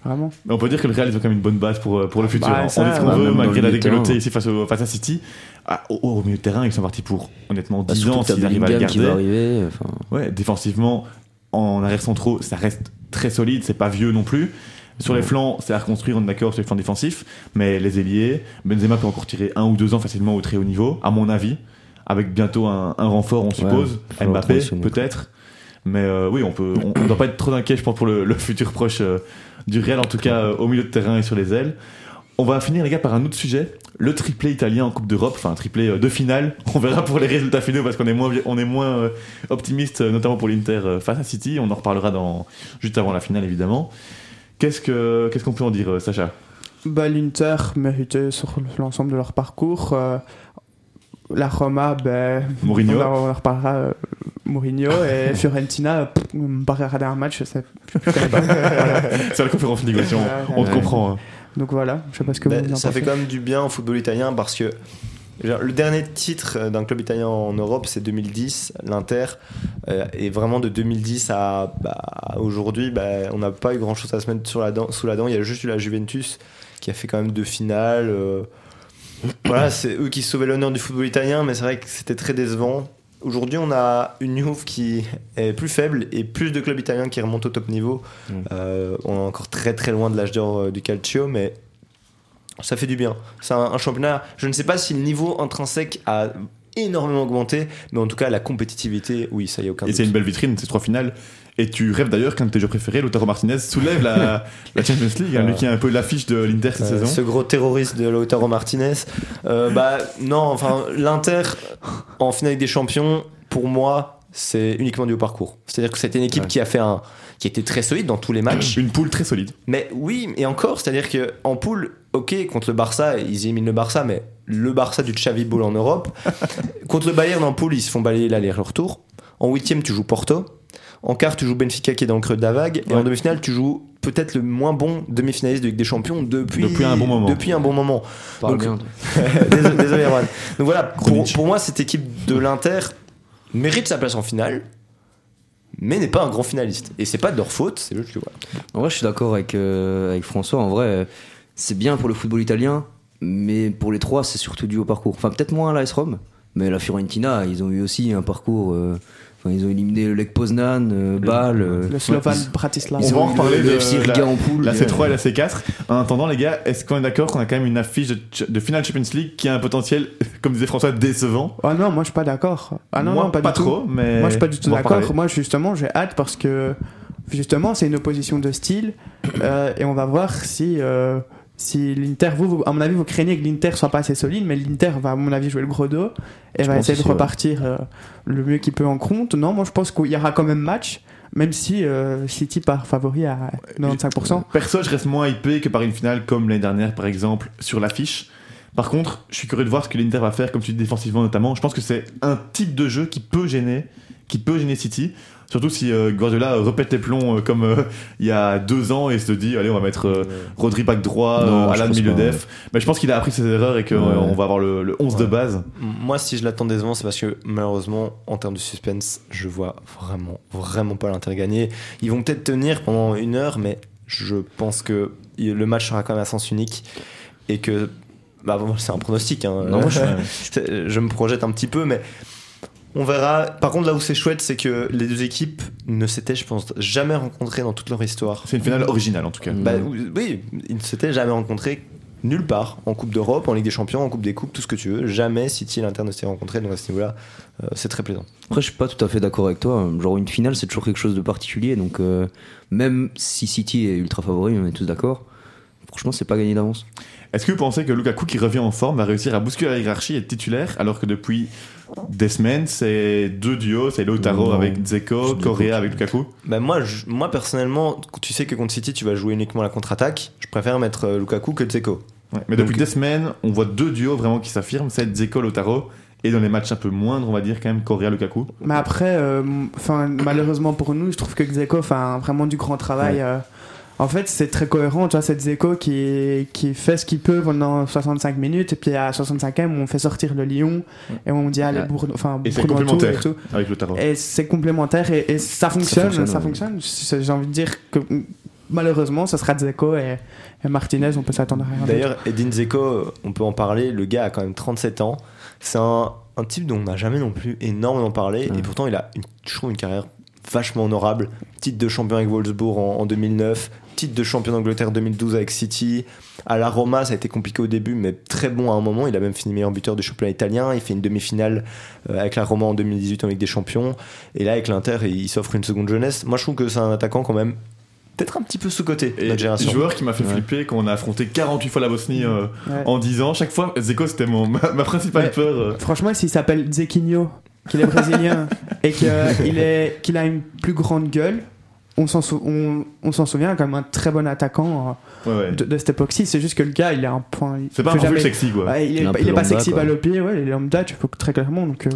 Vraiment. Mais on peut dire que le Real ils ont quand même une bonne base pour, euh, pour le futur. Bah, ça, on dit ce qu'on veut, malgré le la déculottée ici face, au, face à City. Ah, au, au milieu de terrain, ils sont partis pour honnêtement Bah, 10 surtout ans s'ils arrivent à va garder. arriver. Ouais, défensivement, En arrière centraux, ça reste très solide, c'est pas vieux non plus. Sur les flancs, c'est à reconstruire, on est d'accord, sur les flancs défensifs. Mais les ailiers, Benzema peut encore tirer un ou deux ans facilement au très haut niveau, à mon avis. Avec bientôt un, un renfort, on suppose. le Mbappé, peut-être. Mais euh, oui, on peut, on, on doit pas être trop inquiet, je pense, pour le, le futur proche euh, du Real, en tout cas euh, au milieu de terrain et sur les ailes. On va finir, les gars, par un autre sujet. Le triplé italien en Coupe d'Europe, enfin un triplé de finale. On verra pour les résultats finaux parce qu'on est moins, on est moins optimiste, notamment pour l'Inter face à City. On en reparlera dans, juste avant la finale, évidemment. Qu'est-ce que qu'est-ce qu'on peut en dire, euh, Sacha? Bah, L'Inter méritait sur l'ensemble de leur parcours. euh, la Roma, ben, Mourinho on, en- on en reparlera. euh, Mourinho et Fiorentina, on me paraît regarder un match, ça- je connais pas. Voilà. C'est la conférence de négociation, on te comprend. hein. Donc voilà, je sais pas ce que Ben, vous en ça fait quand même du bien au football italien parce que le dernier titre euh, d'un club italien en Europe, c'est 2010, l'Inter. Euh, et vraiment de 2010 à bah, aujourd'hui, bah, on n'a pas eu grand chose à se mettre sur la dent, sous la dent. Il y a juste eu la Juventus qui a fait quand même deux finales. euh. voilà, c'est eux qui sauvaient l'honneur du football italien, mais c'est vrai que c'était très décevant. Aujourd'hui, on a une Juve qui est plus faible et plus de clubs italiens qui remontent au top niveau. Mm. Euh, on est encore très très loin de l'âge d'or du calcio, mais ça fait du bien. C'est un, un championnat. Je ne sais pas si le niveau intrinsèque a énormément augmenté, mais en tout cas la compétitivité, oui, ça y a aucun Et c'est une belle vitrine, ces trois finales. Et tu rêves d'ailleurs qu'un de tes jeux préférés, Lautaro Martinez, soulève la, la Champions League, hein, lui qui est un peu l'affiche de l'Inter cette Euh, saison. ce gros terroriste de Lautaro Martinez. Euh, bah non, enfin l'Inter en finale des champions, pour moi, c'est uniquement dû au parcours. C'est-à-dire que c'était une équipe Ouais. qui a fait un, qui était très solide dans tous les matchs. Une poule très solide. Mais oui, et encore, c'est-à-dire que en poule, ok, contre le Barça, ils éliminent le Barça, mais le Barça du Xavi Ball en Europe. contre le Bayern en poule, ils se font balayer l'aller-retour. En huitième, tu joues Porto. En quart, tu joues Benfica qui est dans le creux de la vague. Et en demi-finale, tu joues peut-être le moins bon demi-finaliste de Ligue des Champions depuis, Depuis un bon moment. Depuis un bon moment. Parle Donc- bien. désolé, désolé, Erwan. Donc voilà, pour moi, cette équipe de l'Inter mérite sa place en finale, mais n'est pas un grand finaliste. Et c'est pas de leur faute, c'est juste que. En vrai, je suis d'accord avec, euh, avec François. En vrai, c'est bien pour le football italien, mais pour les trois, c'est surtout dû au parcours. Enfin, peut-être moins à l'AS Rome, mais la Fiorentina, ils ont eu aussi un parcours. euh, enfin, ils ont éliminé le Lech Poznan, euh, Bâle. euh, Le Slovan ils- Bratislava. On ils va ont en reparler le, de FC la- Riga en poule. La euh, C3 et la C4. En attendant, les gars, est-ce qu'on est d'accord qu'on a quand même une affiche de, de finale Champions League qui a un potentiel, comme disait François, décevant? Ah non, moi je suis pas d'accord. Ah non, Moi, non, pas, du tout. trop, mais. Moi, je suis pas du tout on va d'accord. Moi, justement, j'ai hâte parce que justement, c'est une opposition de style euh, et on va voir si euh, si l'Inter, vous, vous- à mon avis, vous craignez que l'Inter soit pas assez solide, mais l'Inter va, à mon avis, jouer le gros dos et Je va essayer de repartir euh, le mieux qu'il peut en compte. Non, moi, je pense qu'il y aura quand même match, même si euh, City part favori à 95%. Perso, je reste moins hypé que par une finale comme l'année dernière, par exemple, sur l'affiche. Par contre, je suis curieux de voir ce que l'Inter va faire, comme tu dis, défensivement notamment. Je pense que c'est un type de jeu qui peut gêner, qui peut gêner City. Surtout si euh, Guardiola répète les plombs euh, comme euh, il y a deux ans et se dit, allez, on va mettre euh, Rodri back droit, Non, euh, Alan milieu pas, def. Mais je pense qu'il a appris ses erreurs et qu'on Ouais. va avoir le, le 11 de base. Moi, si je l'attends décevant, c'est parce que malheureusement, en termes de suspense, je vois vraiment, vraiment pas l'Inter gagner. Ils vont peut-être tenir pendant une heure, mais je pense que le match sera quand même à sens unique et que. Bah, bon, c'est un pronostic. Hein. Non, moi, je- C'est- je me projette un petit peu, mais on verra. Par contre, là où c'est chouette, c'est que les deux équipes ne s'étaient, je pense, jamais rencontrées dans toute leur histoire. C'est une finale originale en tout cas. Bah, oui, ils ne s'étaient jamais rencontrés nulle part, en Coupe d'Europe, en Ligue des Champions, en Coupe des Coupes, tout ce que tu veux. Jamais City et l'Inter ne s'étaient rencontrés, donc à ce niveau-là, euh, c'est très plaisant. Après, je suis pas tout à fait d'accord avec toi. Genre, une finale, c'est toujours quelque chose de particulier. Donc, euh, même si City est ultra favori, on est tous d'accord. Franchement, c'est pas gagné d'avance. Est-ce que vous pensez que Lukaku, qui revient en forme, va réussir à bousculer la hiérarchie et être titulaire alors que depuis des semaines, c'est deux duos, c'est Lautaro avec Dzeko, Je Correa avec Lukaku Bah moi, je- moi personnellement, tu sais que contre City, tu vas jouer uniquement la contre-attaque. Je préfère mettre euh, Lukaku que Dzeko. Ouais, Mais depuis des semaines, on voit deux duos vraiment qui s'affirment, c'est Dzeko, Lautaro, et dans les matchs un peu moindres, on va dire quand même Correa, Lukaku. Mais après, euh, enfin, malheureusement pour nous, je trouve que Dzeko fait un- vraiment du grand travail. euh. En fait, c'est très cohérent. Tu vois, c'est Dzeko qui, qui fait ce qu'il peut pendant 65 minutes, et puis à 65e, on fait sortir le Lyon, et on dit, allez, Ouais. bourre- enfin, Et c'est complémentaire et tout. avec Lautaro. Et c'est complémentaire, et, et ça fonctionne. Ça fonctionne, J'ai envie de dire que malheureusement, ça sera Dzeko et, et Martinez, on peut s'attendre à rien. D'ailleurs, Edin Dzeko, on peut en parler. Le gars a quand même 37 ans. C'est un, un type dont on n'a jamais non plus énormément parlé. Ouais. Et pourtant, il a, une, je trouve, une carrière vachement honorable. Titre de champion avec Wolfsburg en, en 2009, titre de champion d'Angleterre 2012 avec City. À la Roma, ça a été compliqué au début, mais très bon à un moment. Il a même fini meilleur buteur du championnat italien. Il fait une demi-finale euh, avec la Roma en 2018 avec des champions. Et là, avec l'Inter, il s'offre une seconde jeunesse. Moi, je trouve que c'est un attaquant quand même peut-être un petit peu sous-côté, notre génération. joueur qui m'a fait Ouais. flipper quand on a affronté 48 fois la Bosnie euh, Ouais. en 10 ans. Chaque fois, Zeko, c'était mon, ma, ma principale Ouais. peur. euh. Franchement, s'il s'appelle Zequinho, qu'il est brésilien et qu'il est, qu'il a une plus grande gueule, on s'en sou- on, on s'en souvient comme un très bon attaquant Ouais, ouais. euh, de, de cette époque-ci. C'est juste que le gars, il est un point. il C'est pas un jamais- sexy, quoi. Ouais, il est, Il est un pas- peu il est pas lambda, sexy pied, ouais, il est lambda, tu peux très clairement. Donc, euh,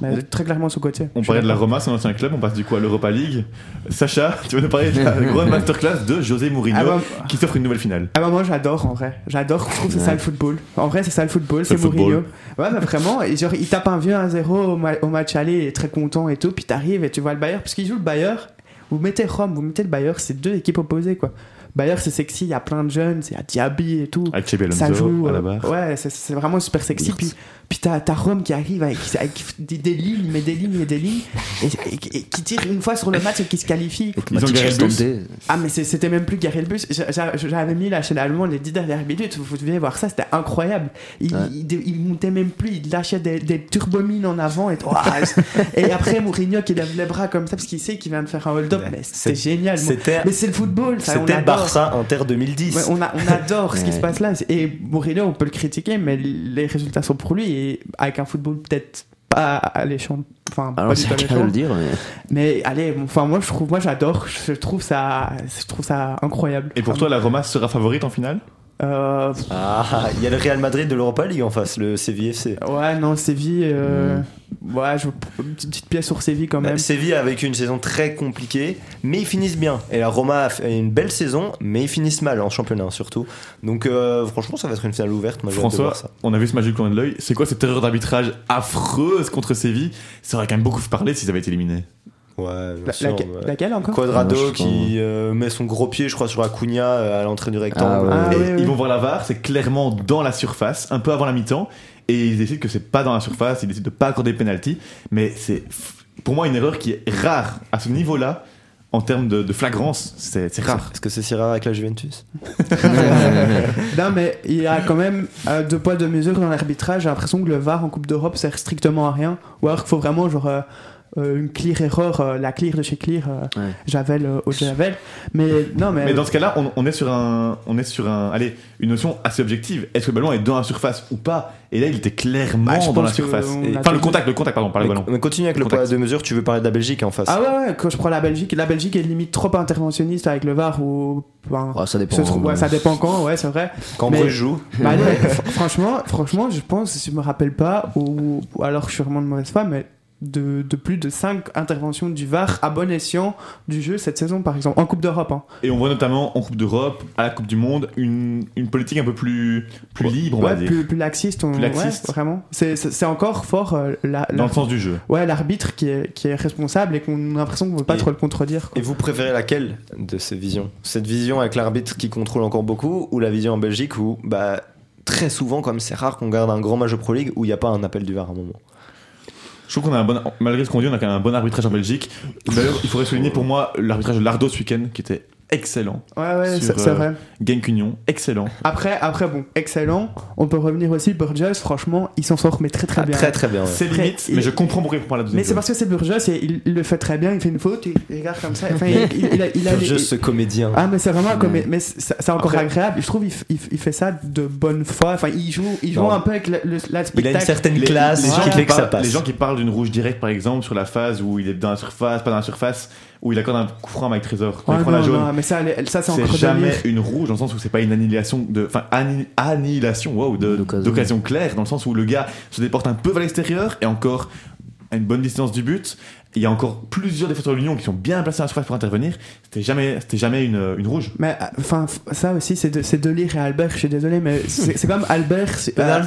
mais très clairement sous côté. On parlait de la Roma, son ancien club, on passe du coup à l'Europa League. Sacha, tu vas nous parler de la grande masterclass de José Mourinho Ah bah, qui s'offre une nouvelle finale. ah bah moi j'adore en vrai, j'adore, je trouve que c'est ça le football. En vrai c'est ça le football, C'est football. Mourinho. Ouais mais vraiment, et genre il tape un vieux 1-0 au, ma- au match aller, il est très content et tout, puis t'arrives et tu vois le Bayern, parce qu'il joue le Bayern, vous mettez Rome, vous mettez le Bayern, c'est deux équipes opposées quoi. Bayern c'est sexy, il y a plein de jeunes, il y a Diaby et tout. Avec Ça joue, à la euh, barre. ouais, c'est- c'est vraiment super sexy. Puis, puis t'as t'as Rome qui arrive avec, avec des, des lignes, mais des lignes et des lignes, et, et- et qui tire une fois sur le match et qui se qualifie. Ils ont garé le bus. Ah, mais c'est- c'était même plus Gary le bus. J'a- j'a- J'avais mis la chaîne allemande les 10 dernières minutes. Vous deviez voir ça, c'était incroyable. Il, Ouais. il, il montait même plus, il lâchait des, des turbomines en avant. Et, et après, Mourinho qui lève les bras comme ça parce qu'il sait qu'il vient de faire un hold-up. Ouais. Mais c'était C'est- génial. C'était Mais c'est le football, ça, on c'était adore. Barça Inter 2010. Ouais, on, a- on adore ce qui se passe là. Et Mourinho, on peut le critiquer, mais les résultats sont pour lui. Et avec un football peut-être pas alléchant. Enfin, pas Alors du c'est tout le cas de alléchant. le dire. mais- Mais allez, enfin moi je trouve, moi j'adore. Je trouve ça, je trouve ça incroyable. Et pour toi, la Roma sera favorite en finale? Euh, Ah, il y a le Real Madrid de l'Europa League en face, le Séville FC. Ouais, non, Séville. euh, Ouais, je... une petite pièce sur Séville quand même. Bah, Séville a vécu une saison très compliquée, mais ils finissent bien. Et la Roma a fait une belle saison, mais ils finissent mal en championnat surtout. Donc euh, franchement, ça va être une finale ouverte. Moi, François, voir ça. on a vu ce match du coin de l'œil. C'est quoi cette erreur d'arbitrage affreuse contre Séville? Ça aurait quand même beaucoup parler s'ils avaient été éliminés. Ouais, bien La- sûr, laquelle, ouais. laquelle encore Quadrado Ah, qui euh, met son gros pied, je crois, sur Acuna euh, à l'entrée du rectangle. Ah ouais. Ah, et oui, oui. ils vont voir la VAR, c'est clairement dans la surface, un peu avant la mi-temps, et ils décident que c'est pas dans la surface, ils décident de pas accorder penalty, mais c'est pour moi une erreur qui est rare à ce niveau-là en termes de, de flagrance, c'est rare. Est-ce que c'est si rare avec la Juventus? Non, mais il y a quand même euh, deux poids, deux mesures dans l'arbitrage. J'ai l'impression que le VAR en Coupe d'Europe sert strictement à rien. Ou alors qu'il faut vraiment, genre, euh, une clear erreur, euh, la clear de chez clear, euh, Ouais. Javel euh, au Javel. Mais non, mais. Mais dans ce cas-là, on, on est sur un, on est sur un, allez, une notion assez objective. Est-ce que le ballon est dans la surface ou pas? Et là, il était clairement Bah, dans la surface. Et- Enfin, le contact, le contact, pardon, pas le ballon. mais continue avec le poids de mesure, tu veux parler de la Belgique en face. Ah ouais, ouais, quand je prends la Belgique, la Belgique est limite trop interventionniste avec le VAR ou. Ouais, ça dépend. se trouve- ouais, hein. ça dépend quand, ouais, c'est vrai. Quand mais- Bruges joue. Bah, allez, franchement, franchement, je pense, si je me rappelle pas, ou, ou alors je suis vraiment de mauvaise foi, mais de, de plus de 5 interventions du VAR à bon escient du jeu cette saison, par exemple, en Coupe d'Europe. Hein. Et on voit notamment en Coupe d'Europe, à la Coupe du Monde, une, une politique un peu plus, plus libre, on va Ouais, dire. plus, plus laxiste. on- Plus laxiste. ouais, vraiment. C'est- encore fort euh, la, la- Dans le sens du jeu. ouais, l'arbitre qui est, qui est responsable et qu'on a l'impression qu'on ne veut pas Et- trop le contredire. quoi. Et vous préférez laquelle de ces visions? Cette vision avec l'arbitre qui contrôle encore beaucoup ou la vision en Belgique où, bah, très souvent, comme c'est rare qu'on garde un grand match de Pro League où il n'y a pas un appel du VAR à un moment? Je trouve qu'on a un bon, malgré ce qu'on dit, on a quand même un bon arbitrage en Belgique. D'ailleurs, il faudrait souligner pour moi l'arbitrage de Lardo ce week-end, qui était excellent. Ouais, ouais, c'est euh, vrai. Genk Union, excellent. Après, après, bon, excellent. On peut revenir aussi, Burgess, franchement, il s'en sort, mais très très Ah, bien. Très très bien. ouais. C'est limite, il- mais je comprends pourquoi il prend la deuxième. Mais c'est parce que c'est Burgess et il, il le fait très bien, il fait une faute, il, regarde comme ça. Enfin, il, il- il a, il a les- Juste ce comédien. Ah, mais c'est vraiment comme. Mais c'est encore Après- agréable. Je trouve il, fait ça de bonne foi. Enfin, il joue, il joue Non. un peu avec le, le- la il a une spectacle. certaine les, classe les gens qui fait que ça parlent, passe. les gens qui parlent d'une rouge directe par exemple sur la phase où il est dans la surface, pas dans la surface, où il accorde un coup franc à Mike Trésor. Quand Ouais, il prend la non, jaune, non, mais ça, ça c'est jamais délire. une rouge dans le sens où c'est pas une annihilation de, enfin anni- annihilation, wow, D'occasion. claire dans le sens où le gars se déporte un peu vers l'extérieur et encore à une bonne distance du but. Il y a encore plusieurs défenseurs de l'Union qui sont bien placés à la surface pour intervenir. C'était jamais, c'était jamais une, une rouge. Mais enfin, ça aussi, c'est de, c'est de lire et Albert. Je suis désolé, mais c'est comme Albert. c'est- euh,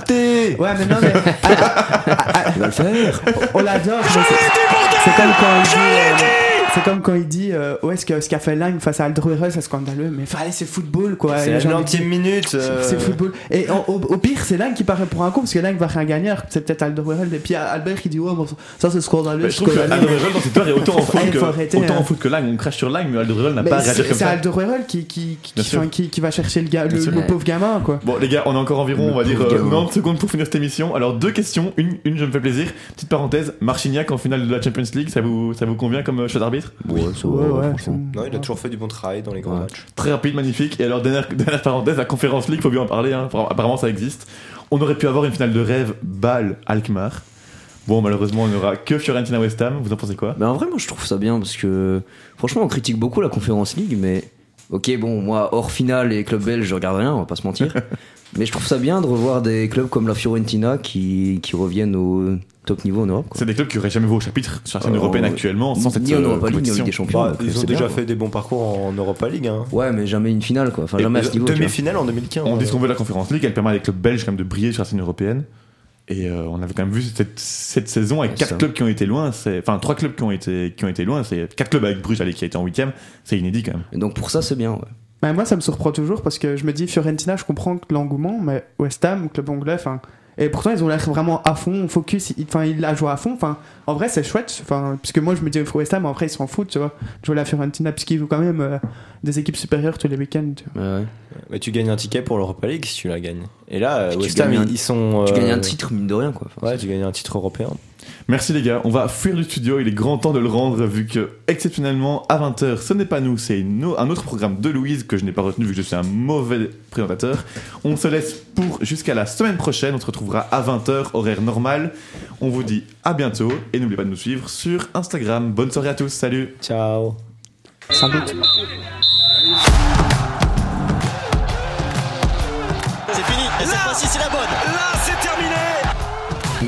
Ouais, mais non, mais. ah, Il va le faire. on l'adore. c'est- comme quand c'est comme quand il dit euh, ouais, ce qu'a fait Lang face à Alderweireld, c'est scandaleux, mais fallait c'est football quoi. C'est la j'ai envie de 90e dire, minute. c'est- euh, C'est football. Et en- au, au pire, c'est Lang qui paraît pour un con parce que Lang va rien gagner. C'est peut-être Alderweireld. Et puis Albert qui dit ouais, bon, ça c'est scandaleux. Mais je trouve que. Alderweireld dans cette histoire est autant en foot que, arrêter, autant hein. en foot que Lang. On crache sur Lang, mais Alderweireld n'a pas à c'est réagir comme c'est ça. Alderweireld qui, qui, qui, qui, sûr. enfin, qui, qui va chercher le, gars, le, pauvre gamin quoi. Bon les gars, on a encore environ, Le on va dire, pauvre euh, gamin. 90 secondes pour finir cette émission. Alors deux questions, une, une je me fais plaisir. Petite parenthèse, Marchignac en finale de la Champions League, ça vous, ça vous convient comme euh, choix d'arbitre Ouais, ça va, Ouais, ouais, franchement. Non, il a toujours fait du bon travail dans les grands Ouais. matchs. Très rapide, magnifique. Et alors dernière, dernière parenthèse, la Conférence League, faut bien en parler, hein. apparemment ça existe. On aurait pu avoir une finale de rêve, Bâle-Alkmaar. Bon malheureusement on n'aura que Fiorentina-West Ham, vous en pensez quoi? Mais en vrai, moi je trouve ça bien parce que franchement, on critique beaucoup la Conférence League, mais ok, bon, moi hors finale et club belge, je regarde rien, on va pas se mentir. mais je trouve ça bien de revoir des clubs comme la Fiorentina qui, qui reviennent au top niveau en Europe. C'est des clubs qui auraient jamais vu au chapitre sur la scène Euh, européenne actuellement sans cette Ni en euh, Europa League, ni en Ligue des Champions. Bah, ils ont déjà bien, fait des bons parcours en Europa League. Hein. Ouais, mais jamais une finale quoi. Enfin, Et- jamais à ce niveau. Demi-finale en 2015. On dit ce euh. qu'on veut de la Conférence League, elle permet à des clubs belges quand même de briller sur la scène européenne. Et euh, on avait quand même vu cette, cette saison avec Ouais, quatre ça. clubs qui ont été loin, enfin trois clubs qui ont été, qui ont été loin, c'est quatre clubs avec Bruges allez, qui a été en huitième, c'est inédit quand même. Et donc pour ça, c'est bien. Ouais. Bah, moi, ça me surprend toujours parce que je me dis Fiorentina, je comprends que l'engouement, mais West Ham, club anglais, enfin. Et pourtant, ils ont l'air vraiment à fond, focus, ils- enfin, ils la jouent à fond. Enfin, en vrai, c'est chouette. Enfin, puisque moi, je me dis West Ham, en vrai, ils s'en foutent, tu vois. de Jouer la Fiorentina, puisqu'ils jouent quand même euh, des équipes supérieures tous les week-ends. tu vois. Ouais, ouais. Mais tu gagnes un ticket pour l'Europa League si tu la gagnes. Et là, euh, Puis West Ham, un- ils sont. Tu euh, gagnes un titre, mine de rien quoi. Enfin, Ouais, tu gagnes un titre européen. Merci les gars, on va fuir du studio, il est grand temps de le rendre vu que exceptionnellement à 20h ce n'est pas nous, c'est un autre programme de Louise que je n'ai pas retenu vu que je suis un mauvais présentateur. On se laisse pour jusqu'à la semaine prochaine, on se retrouvera à 20h horaire normal. On vous dit à bientôt et n'oubliez pas de nous suivre sur Instagram. Bonne soirée à tous, salut Ciao. Salut.